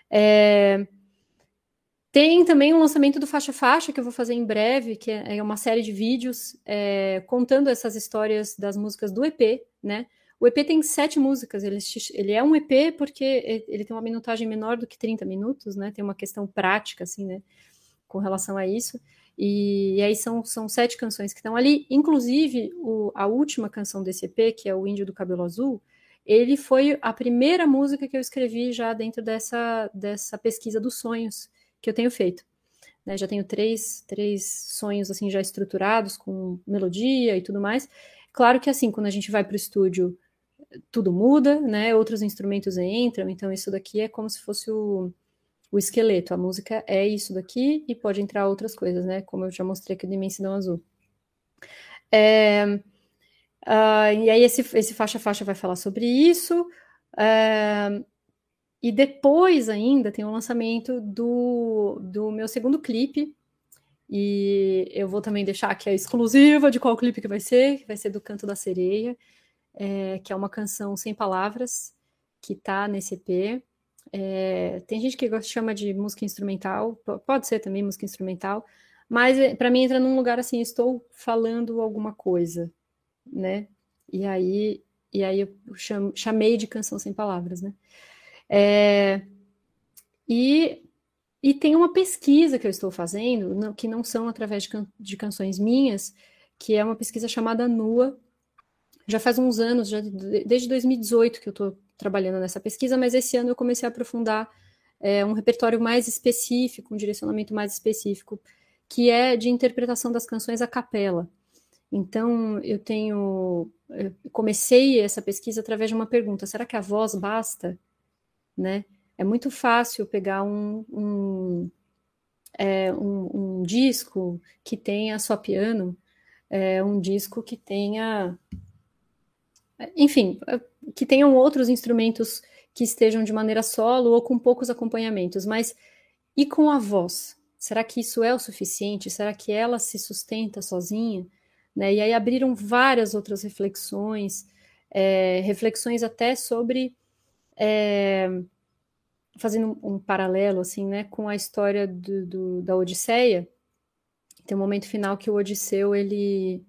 É, tem também um lançamento do Faixa Faixa, que eu vou fazer em breve, que é, é uma série de vídeos é, contando essas histórias das músicas do EP, né? O EP tem sete músicas, ele, ele, é um EP porque ele tem uma minutagem menor do que 30 minutos, né? Tem uma questão prática, assim, né? Com relação a isso. E, e aí são, são sete canções que estão ali. Inclusive, o, a última canção desse EP, que é o Índio do Cabelo Azul, ele foi a primeira música que eu escrevi já dentro dessa, dessa pesquisa dos sonhos que eu tenho feito. Né, já tenho três, três sonhos assim já estruturados com melodia e tudo mais. Claro que assim, quando a gente vai para o estúdio, tudo muda, né? Outros instrumentos entram, então isso daqui é como se fosse o, o esqueleto. A música é isso daqui e pode entrar outras coisas, né? Como eu já mostrei aqui no Imensidão Azul. É, uh, e aí esse, esse faixa-faixa vai falar sobre isso. Uh, e depois ainda tem o lançamento do, do meu segundo clipe. E eu vou também deixar aqui a exclusiva de qual clipe que vai ser, que vai ser do Canto da Sereia, é, que é uma canção sem palavras, que tá nesse EP. É, tem gente que chama de música instrumental, pode ser também música instrumental, mas é, para mim entra num lugar assim, estou falando alguma coisa, né? E aí, e aí eu chamei de canção sem palavras, né? É, e, e tem uma pesquisa que eu estou fazendo, que não são através de, can, de canções minhas, que é uma pesquisa chamada Nua. Já faz uns anos, já desde 2018 que eu estou trabalhando nessa pesquisa, mas esse ano eu comecei a aprofundar é, um repertório mais específico, um direcionamento mais específico, que é de interpretação das canções a capela. Então, eu tenho. Eu comecei essa pesquisa através de uma pergunta: será que a voz basta? Né? É muito fácil pegar um, um, é, um, um disco que tenha só piano, é, um disco que tenha. Enfim, que tenham outros instrumentos que estejam de maneira solo ou com poucos acompanhamentos, mas e com a voz? Será que isso é o suficiente? Será que ela se sustenta sozinha? Né? E aí abriram várias outras reflexões, é, reflexões até sobre é, fazendo um, paralelo assim, né, com a história do, do, da Odisseia. Tem um momento final que o Odisseu ele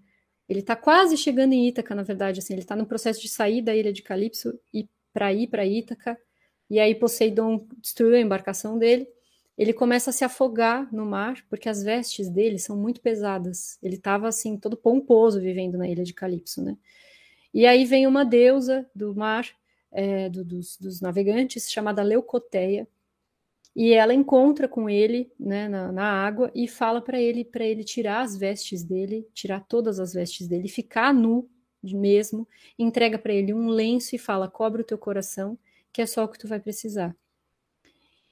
ele está quase chegando em Ítaca, na verdade, assim, ele está no processo de sair da ilha de Calipso e para ir para Ítaca. E aí Poseidon destruiu a embarcação dele. Ele começa a se afogar no mar porque as vestes dele são muito pesadas. Ele estava assim todo pomposo vivendo na ilha de Calipso, né? E aí vem uma deusa do mar, é, do, dos, dos navegantes, chamada Leucoteia, e ela encontra com ele né, na, na água e fala para ele para ele tirar as vestes dele, tirar todas as vestes dele, ficar nu mesmo, entrega para ele um lenço e fala: cobre o teu coração, que é só o que tu vai precisar.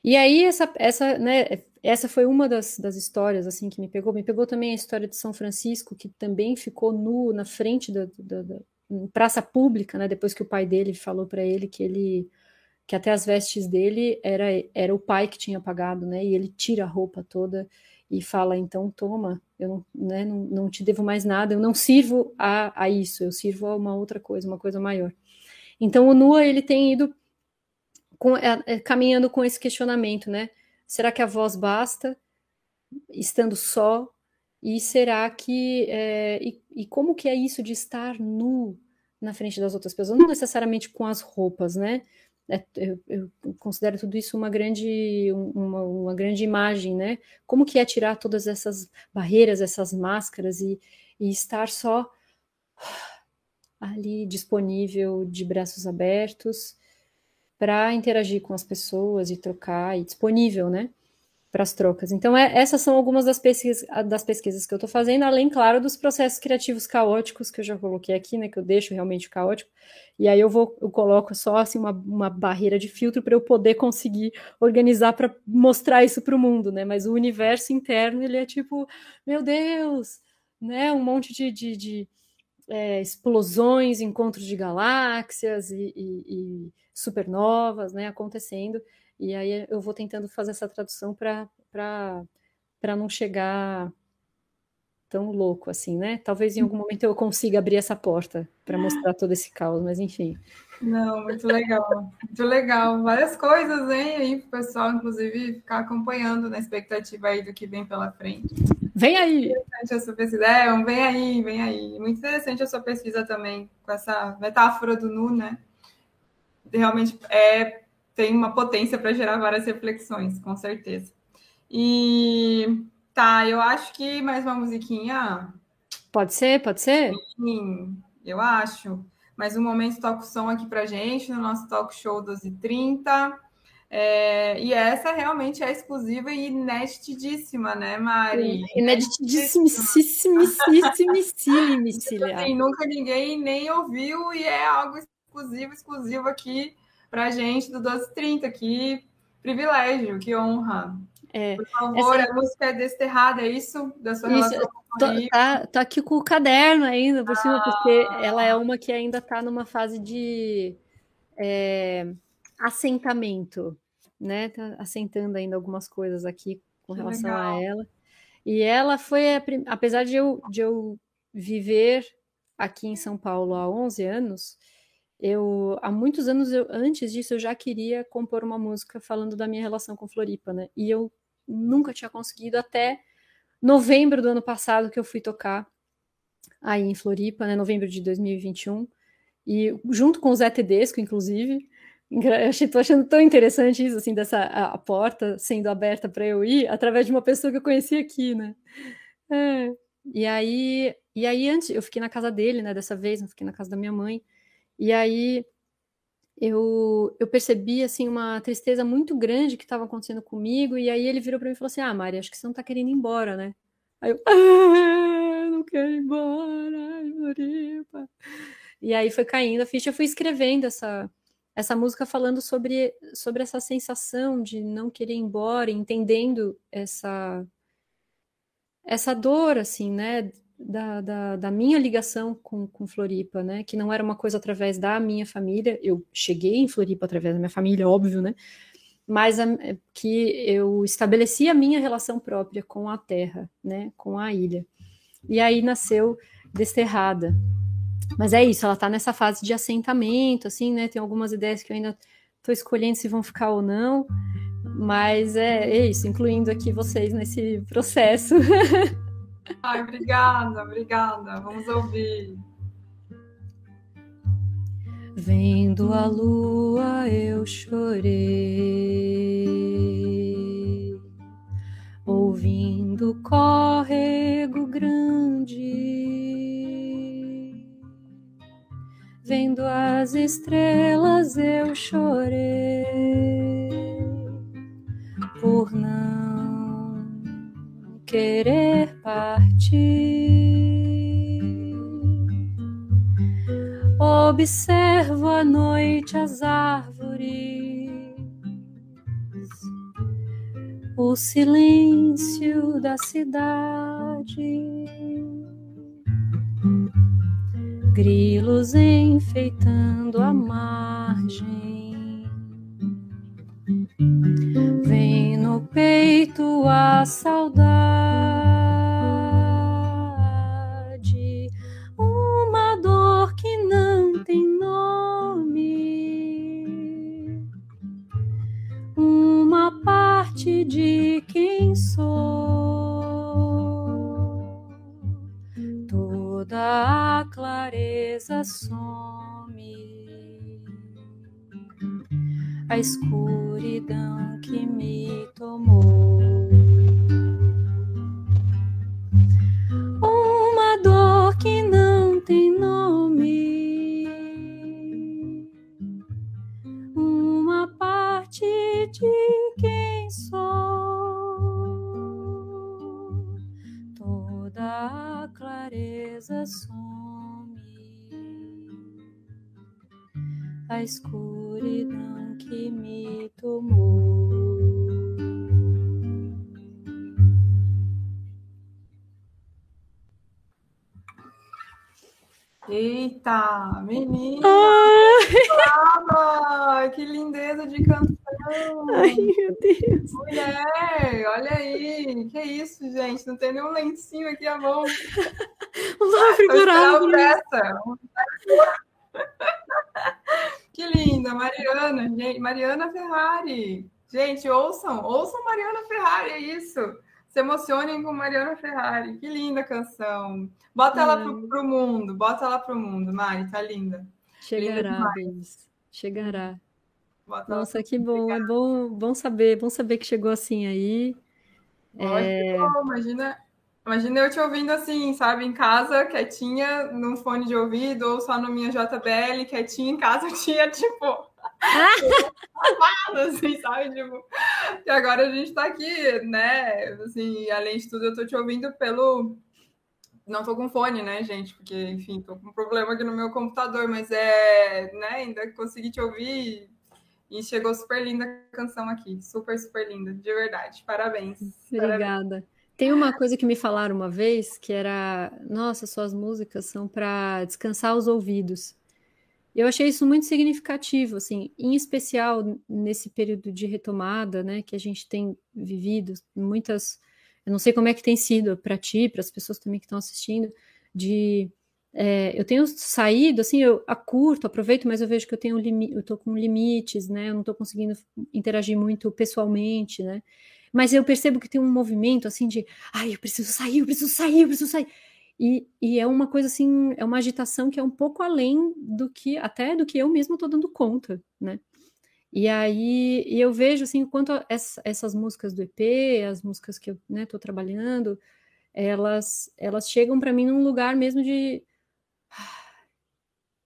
E aí essa essa né, essa foi uma das, das histórias assim que me pegou. Me pegou também a história de São Francisco, que também ficou nu na frente da, da, da praça pública, né, depois que o pai dele falou para ele que ele que até as vestes dele era, era o pai que tinha pagado, né? E ele tira a roupa toda e fala: então toma, eu não, né, não, não te devo mais nada, eu não sirvo a, a isso, eu sirvo a uma outra coisa, uma coisa maior. Então o Nua ele tem ido com, é, é, caminhando com esse questionamento, né? Será que a voz basta, estando só? E será que é, e, e como que é isso de estar nu, na frente das outras pessoas, não necessariamente com as roupas, né? É, eu, eu, considero tudo isso uma grande, uma, uma, grande imagem, né? Como que é tirar todas essas barreiras, essas máscaras e, e estar só ali disponível de braços abertos para interagir com as pessoas e trocar e disponível, né? Para as trocas. Então, é, essas são algumas das pesquisas, das pesquisas que eu estou fazendo, além, claro, dos processos criativos caóticos que eu já coloquei aqui, né, que eu deixo realmente caótico, e aí eu vou, eu coloco só assim uma, uma barreira de filtro para eu poder conseguir organizar para mostrar isso para o mundo, né? Mas o universo interno ele é tipo, meu Deus, né? Um monte de, de, de é, explosões, encontros de galáxias e, e, e supernovas, né? Acontecendo. E aí eu vou tentando fazer essa tradução para não chegar tão louco assim, né? Talvez em algum momento eu consiga abrir essa porta para mostrar todo esse caos, mas enfim. Não, muito legal, muito legal. Várias coisas, hein, aí para o pessoal, inclusive, ficar acompanhando na expectativa aí do que vem pela frente. Vem aí! Interessante a sua pesquisa. É, vem aí, vem aí. Muito interessante a sua pesquisa também, com essa metáfora do nu, né? Realmente é tem uma potência para gerar várias reflexões, com certeza. E tá, eu acho que mais uma musiquinha. Pode ser, pode ser? Sim, eu acho. Mais um momento toco som aqui pra gente no nosso talk show 12h30. É, e essa realmente é exclusiva e ineditidíssima, né, Mari? Ineditidíssimíssima. assim, nunca ninguém nem ouviu e é algo exclusivo, exclusivo aqui para gente do 1230. Que privilégio, que honra. É, Por favor, essa... a música é desterrada, é isso? Da sua isso, relação com tô, tá, tô aqui com o caderno ainda, por cima, ah. porque ela é uma que ainda está numa fase de é, assentamento, né? Tá assentando ainda algumas coisas aqui com que relação legal. a ela. E ela foi, a, apesar de eu, de eu viver aqui em São Paulo há 11 anos, eu há muitos anos eu, antes disso eu já queria compor uma música falando da minha relação com Floripa, né? E eu nunca tinha conseguido até novembro do ano passado que eu fui tocar aí em Floripa, né? Novembro de 2021 e junto com o Zé Tedesco, inclusive. Tô achando tão interessante isso, assim, dessa a, a porta sendo aberta para eu ir através de uma pessoa que eu conheci aqui, né? É. E aí, e aí antes eu fiquei na casa dele, né? Dessa vez, não fiquei na casa da minha mãe. E aí eu, eu percebi assim uma tristeza muito grande que estava acontecendo comigo. E aí ele virou para mim e falou assim: Ah, Mari, acho que você não está querendo ir embora, né? Aí eu, ah, não quero ir embora, Floripa. E aí foi caindo a ficha, eu fui escrevendo essa, essa música falando sobre, sobre essa sensação de não querer ir embora, entendendo essa essa dor, assim, né? Da, da, da, minha ligação com, com Floripa, né? Que não era uma coisa através da minha família. Eu cheguei em Floripa através da minha família, óbvio, né? Mas a, que eu estabeleci a minha relação própria com a terra, né? Com a ilha. E aí nasceu Desterrada. Mas é isso, ela está nessa fase de assentamento, assim, né? Tem algumas ideias que eu ainda estou escolhendo se vão ficar ou não. Mas é, é isso, incluindo aqui vocês nesse processo. Ai, obrigada, obrigada. Vamos ouvir. Vendo a lua eu chorei, ouvindo o córrego grande, vendo as estrelas eu chorei Observo à noite as árvores, o silêncio da cidade, grilos enfeitando a margem. Vem no peito a saudade. sou. Toda a clareza some, a escuridão que me tomou. Uma dor que não tem nome, uma parte de quem sou. Clareza some, a escuridão que me tomou. Eita, menina! Ai. que lindeza de canção! Ai, meu Deus! Mulher, olha aí! Que isso, gente? Não tem nenhum lencinho aqui à mão. Vamos figurar. Que linda, Mariana, gente. Mariana Ferrari. Gente, ouçam, ouçam Mariana Ferrari, é isso. Se emocionem com Mariana Ferrari. Que linda canção. Bota ela pro, pro mundo, bota ela pro mundo, Mari, tá linda. Chegará, Belis. Chegará. Bota Nossa, que bom, é bom, bom saber, bom saber que chegou assim aí. É... Bom, imagina, imagina eu te ouvindo assim, sabe, em casa, quietinha, num fone de ouvido, ou só no minha JBL, quietinha em casa, eu tinha, tipo, assim, sabe? Tipo, e agora a gente tá aqui, né? Assim, além de tudo, eu tô te ouvindo pelo. Não tô com fone, né, gente? Porque, enfim, tô com um problema aqui no meu computador, mas é, né, ainda consegui te ouvir e chegou super linda a canção aqui. Super, super linda, de verdade. Parabéns. Obrigada. Parabéns. Tem uma coisa que me falaram uma vez que era: nossa, suas músicas são para descansar os ouvidos. Eu achei isso muito significativo, assim, em especial nesse período de retomada, né, que a gente tem vivido, muitas, eu não sei como é que tem sido para ti, para as pessoas também que estão assistindo, de é, eu tenho saído, assim, eu curto, aproveito, mas eu vejo que eu tenho eu tô com limites, né, eu não estou conseguindo interagir muito pessoalmente, né, mas eu percebo que tem um movimento, assim, de, ai, eu preciso sair, eu preciso sair, eu preciso sair, e, e, é uma coisa assim, é uma agitação que é um pouco além do que, até do que eu mesmo estou dando conta, né? E aí e eu vejo assim, o quanto essa, essas músicas do EP, as músicas que eu estou né, trabalhando, elas, elas chegam para mim num lugar mesmo de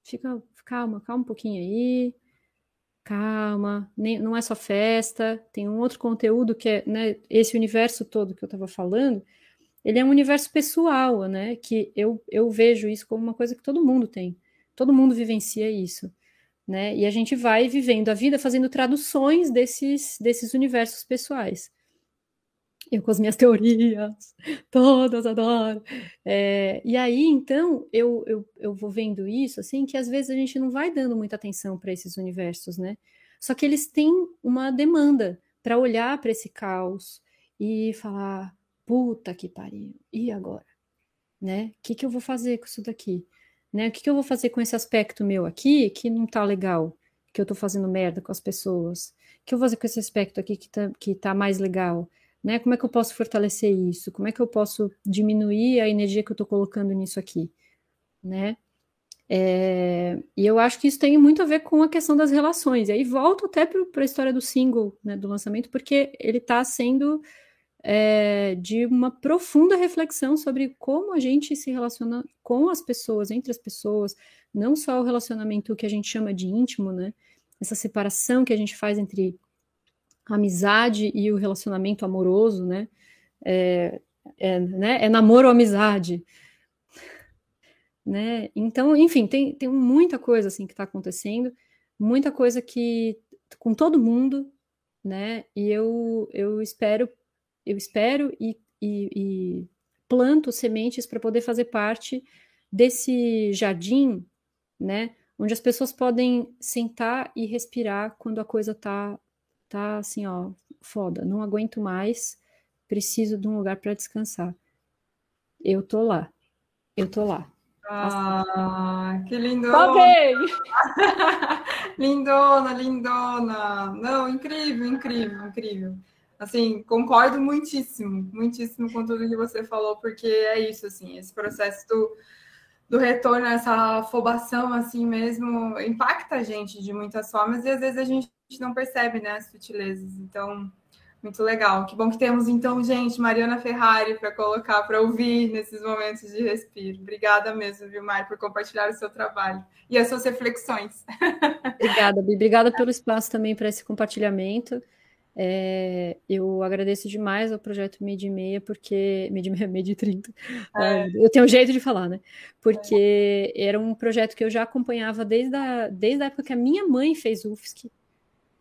fica calma, calma um pouquinho aí, calma, nem, não é só festa, tem um outro conteúdo que é né, esse universo todo que eu estava falando, ele é um universo pessoal, né? Que eu, eu vejo isso como uma coisa que todo mundo tem. Todo mundo vivencia isso, né? E a gente vai vivendo a vida fazendo traduções desses, desses universos pessoais. Eu com as minhas teorias, todas adoro. É, e aí, então, eu, eu, eu vou vendo isso, assim, que às vezes a gente não vai dando muita atenção para esses universos, né? Só que eles têm uma demanda para olhar para esse caos e falar: puta que pariu, e agora? Né? O que, que eu vou fazer com isso daqui? Né? O que, que eu vou fazer com esse aspecto meu aqui que não tá legal? Que eu tô fazendo merda com as pessoas? O que eu vou fazer com esse aspecto aqui que tá, que tá mais legal? Né? Como é que eu posso fortalecer isso? Como é que eu posso diminuir a energia que eu tô colocando nisso aqui? Né? É, e eu acho que isso tem muito a ver com a questão das relações. E aí volto até para a história do single, né, do lançamento, porque ele está sendo é, de uma profunda reflexão sobre como a gente se relaciona com as pessoas, entre as pessoas, não só o relacionamento que a gente chama de íntimo, né? Essa separação que a gente faz entre a amizade e o relacionamento amoroso, né? É, é, né? é namoro ou amizade, né? Então, enfim, tem, tem muita coisa assim que está acontecendo, muita coisa que com todo mundo, né? E eu, eu espero eu espero e, e, e planto sementes para poder fazer parte desse jardim, né? Onde as pessoas podem sentar e respirar quando a coisa tá, tá assim, ó, foda, não aguento mais, preciso de um lugar para descansar. Eu tô lá. Eu tô lá. Ah, que lindo! Tá lindona, lindona! Não, incrível, incrível, incrível. Assim, concordo muitíssimo, muitíssimo com tudo que você falou, porque é isso, assim, esse processo do, do retorno, essa afobação, assim mesmo, impacta a gente de muitas formas e às vezes a gente não percebe, né, as sutilezas. Então, muito legal. Que bom que temos, então, gente, Mariana Ferrari para colocar, para ouvir nesses momentos de respiro. Obrigada mesmo, viu, Mari, por compartilhar o seu trabalho e as suas reflexões. Obrigada, Bi. Obrigada pelo espaço também para esse compartilhamento. É, eu agradeço demais ao projeto Mid Meia, porque. Mid Meia, Mid 30. É. Eu tenho um jeito de falar, né? Porque é. era um projeto que eu já acompanhava desde a, desde a época que a minha mãe fez UFSC.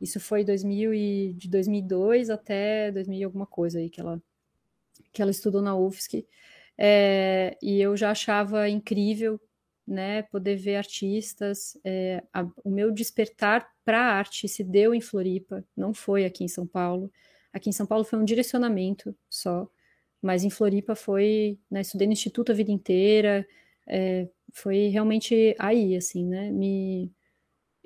Isso foi 2000 e, de 2002 até 2000 e alguma coisa aí que ela, que ela estudou na UFSC. É, e eu já achava incrível né, poder ver artistas. É, a, o meu despertar para a arte se deu em Floripa, não foi aqui em São Paulo. Aqui em São Paulo foi um direcionamento só, mas em Floripa foi, né, estudei no Instituto a vida inteira, é, foi realmente aí, assim, né, me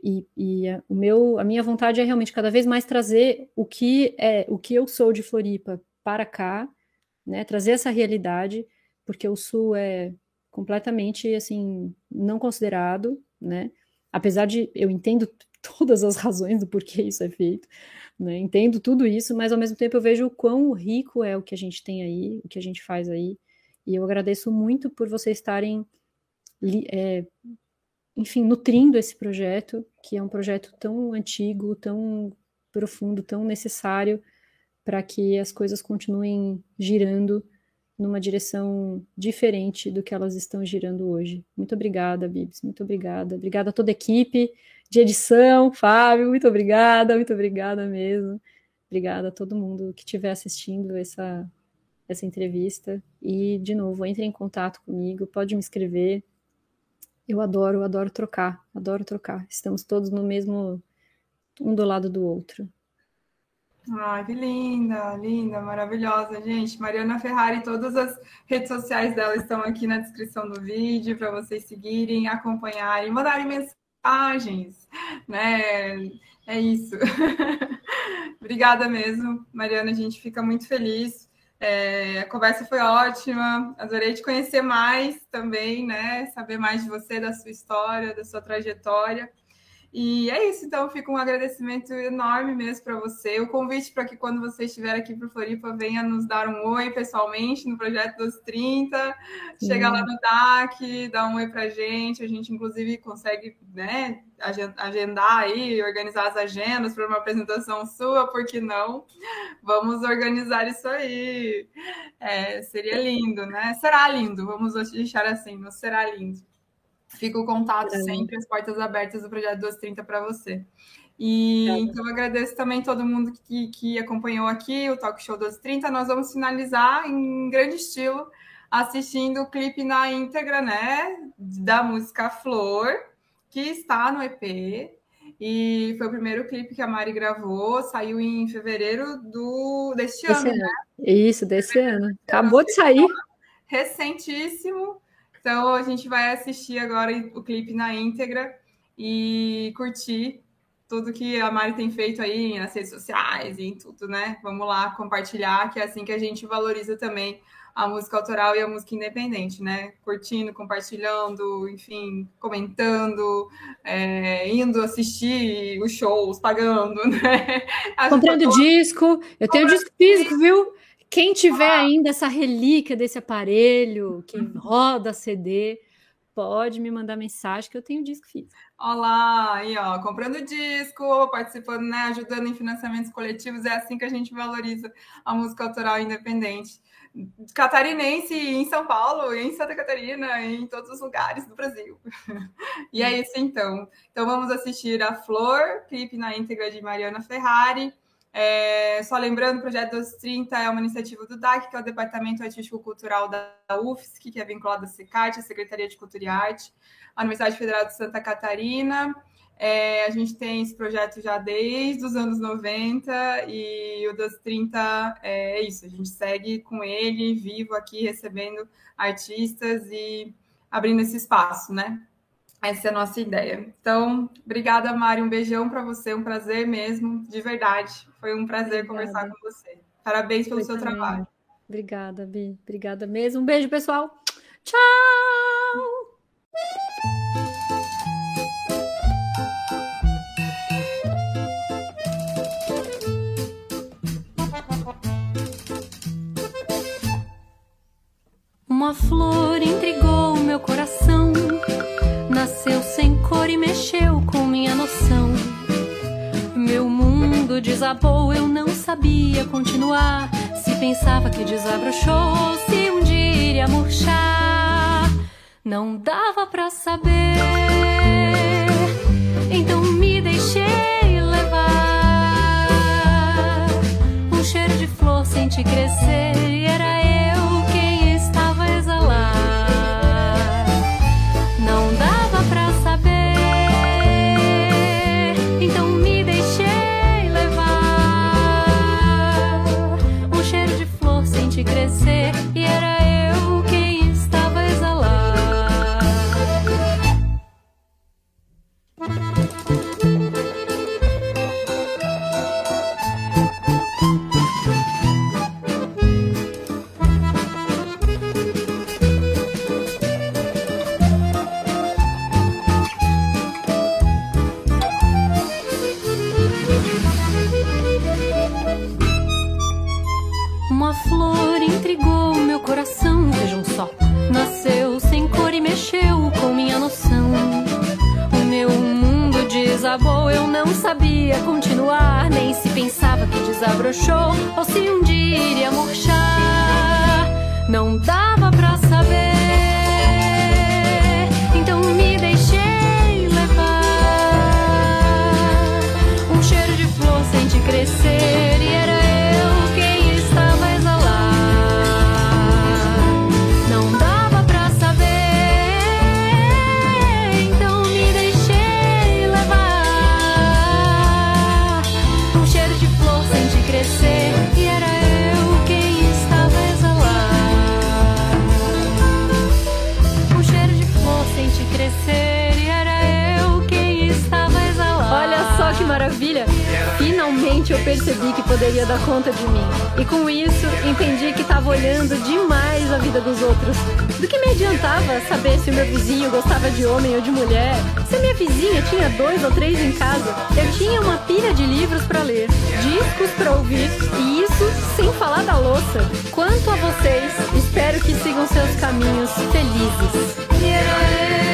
e, e a, o meu, a minha vontade é realmente cada vez mais trazer o que é o que eu sou de Floripa para cá, né? Trazer essa realidade, porque o Sul é completamente assim não considerado, né? Apesar de eu entendo todas as razões do porquê isso é feito, né? Entendo tudo isso, mas ao mesmo tempo eu vejo o quão rico é o que a gente tem aí, o que a gente faz aí, e eu agradeço muito por vocês estarem é, enfim, nutrindo esse projeto, que é um projeto tão antigo, tão profundo, tão necessário para que as coisas continuem girando numa direção diferente do que elas estão girando hoje. Muito obrigada, Bibs, muito obrigada. Obrigada a toda a equipe de edição, Fábio, muito obrigada, muito obrigada mesmo. Obrigada a todo mundo que estiver assistindo essa, essa entrevista. E, de novo, entre em contato comigo, pode me escrever, eu adoro, adoro trocar, adoro trocar. Estamos todos no mesmo, um do lado do outro. Ai, que linda, linda, maravilhosa, gente. Mariana Ferrari, todas as redes sociais dela estão aqui na descrição do vídeo para vocês seguirem, acompanharem, mandarem mensagens, né? É isso. Obrigada mesmo, Mariana, a gente fica muito feliz é, a conversa foi ótima, adorei te conhecer mais também, né? Saber mais de você, da sua história, da sua trajetória. E é isso, então fica um agradecimento enorme mesmo para você. O convite para que quando você estiver aqui para Floripa, venha nos dar um oi pessoalmente no Projeto dos 30, chega lá no DAC, dá um oi para a gente. A gente, inclusive, consegue né, agendar aí, organizar as agendas para uma apresentação sua, por que não? Vamos organizar isso aí. É, seria lindo, né? Será lindo, vamos deixar assim, não será lindo. Fica o contato é. sempre, as portas abertas do Projeto 230 para você. E é. então eu agradeço também todo mundo que, que acompanhou aqui o Talk Show 230. Nós vamos finalizar em grande estilo assistindo o clipe na íntegra, né, da música Flor, que está no EP. E foi o primeiro clipe que a Mari gravou, saiu em fevereiro do deste ano, ano, né? Isso, desse ano. Acabou de sair. Recentíssimo. Então a gente vai assistir agora o clipe na íntegra e curtir tudo que a Mari tem feito aí nas redes sociais e em tudo, né? Vamos lá compartilhar, que é assim que a gente valoriza também a música autoral e a música independente, né? Curtindo, compartilhando, enfim, comentando, é, indo assistir os shows, pagando, né? Comprando disco, eu tenho disco físico, viu? Quem tiver ah. ainda essa relíquia desse aparelho que roda CD, pode me mandar mensagem que eu tenho disco físico. Olá, aí ó, comprando disco, participando, né, ajudando em financiamentos coletivos, é assim que a gente valoriza a música autoral independente catarinense em São Paulo, em Santa Catarina, em todos os lugares do Brasil. e é isso então. Então vamos assistir a Flor, clipe na íntegra de Mariana Ferrari. É, só lembrando, o Projeto dos 30 é uma iniciativa do DAC, que é o Departamento Artístico Cultural da UFSC, que é vinculado à SECART, a Secretaria de Cultura e Arte, a Universidade Federal de Santa Catarina. É, a gente tem esse projeto já desde os anos 90 e o das 30 é isso, a gente segue com ele vivo aqui, recebendo artistas e abrindo esse espaço, né? Essa é a nossa ideia. Então, obrigada, Mari. Um beijão para você, um prazer mesmo, de verdade. Foi um prazer obrigada. conversar com você. Parabéns pelo seu também. trabalho. Obrigada, Bi. Obrigada mesmo. Um beijo, pessoal. Tchau! Uma flor intrigou meu coração nasceu sem cor e mexeu com minha noção. Meu mundo desabou, eu não sabia continuar. Se pensava que desabrochou, se um dia iria murchar, não dava pra saber. Então me deixei levar. Um cheiro de flor senti crescer e era eu continuar. Nem se pensava que desabrochou, ou se um dia iria murchar. Não dava pra saber. Então me deixei levar. Um cheiro de flor senti crescer Finalmente eu percebi que poderia dar conta de mim. E com isso, entendi que estava olhando demais a vida dos outros. Do que me adiantava saber se o meu vizinho gostava de homem ou de mulher? Se a minha vizinha tinha dois ou três em casa, eu tinha uma pilha de livros para ler, discos para ouvir, e isso sem falar da louça. Quanto a vocês, espero que sigam seus caminhos felizes. E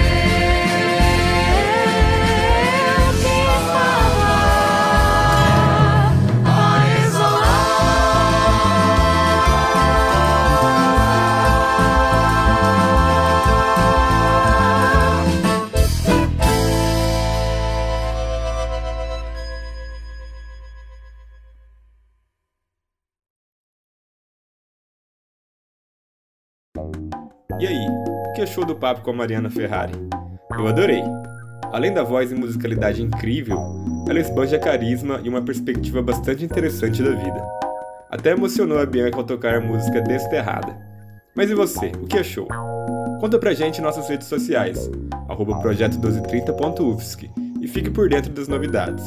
achou do papo com a Mariana Ferrari? Eu adorei. Além da voz e musicalidade incrível, ela esbanja carisma e uma perspectiva bastante interessante da vida. Até emocionou a Bianca ao tocar a música Desterrada. Mas e você, o que achou? Conta pra gente em nossas redes sociais, arroba projeto1230.ufsc e fique por dentro das novidades.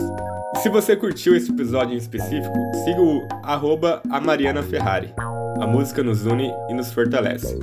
E se você curtiu esse episódio em específico, siga o arroba a Mariana Ferrari. A música nos une e nos fortalece.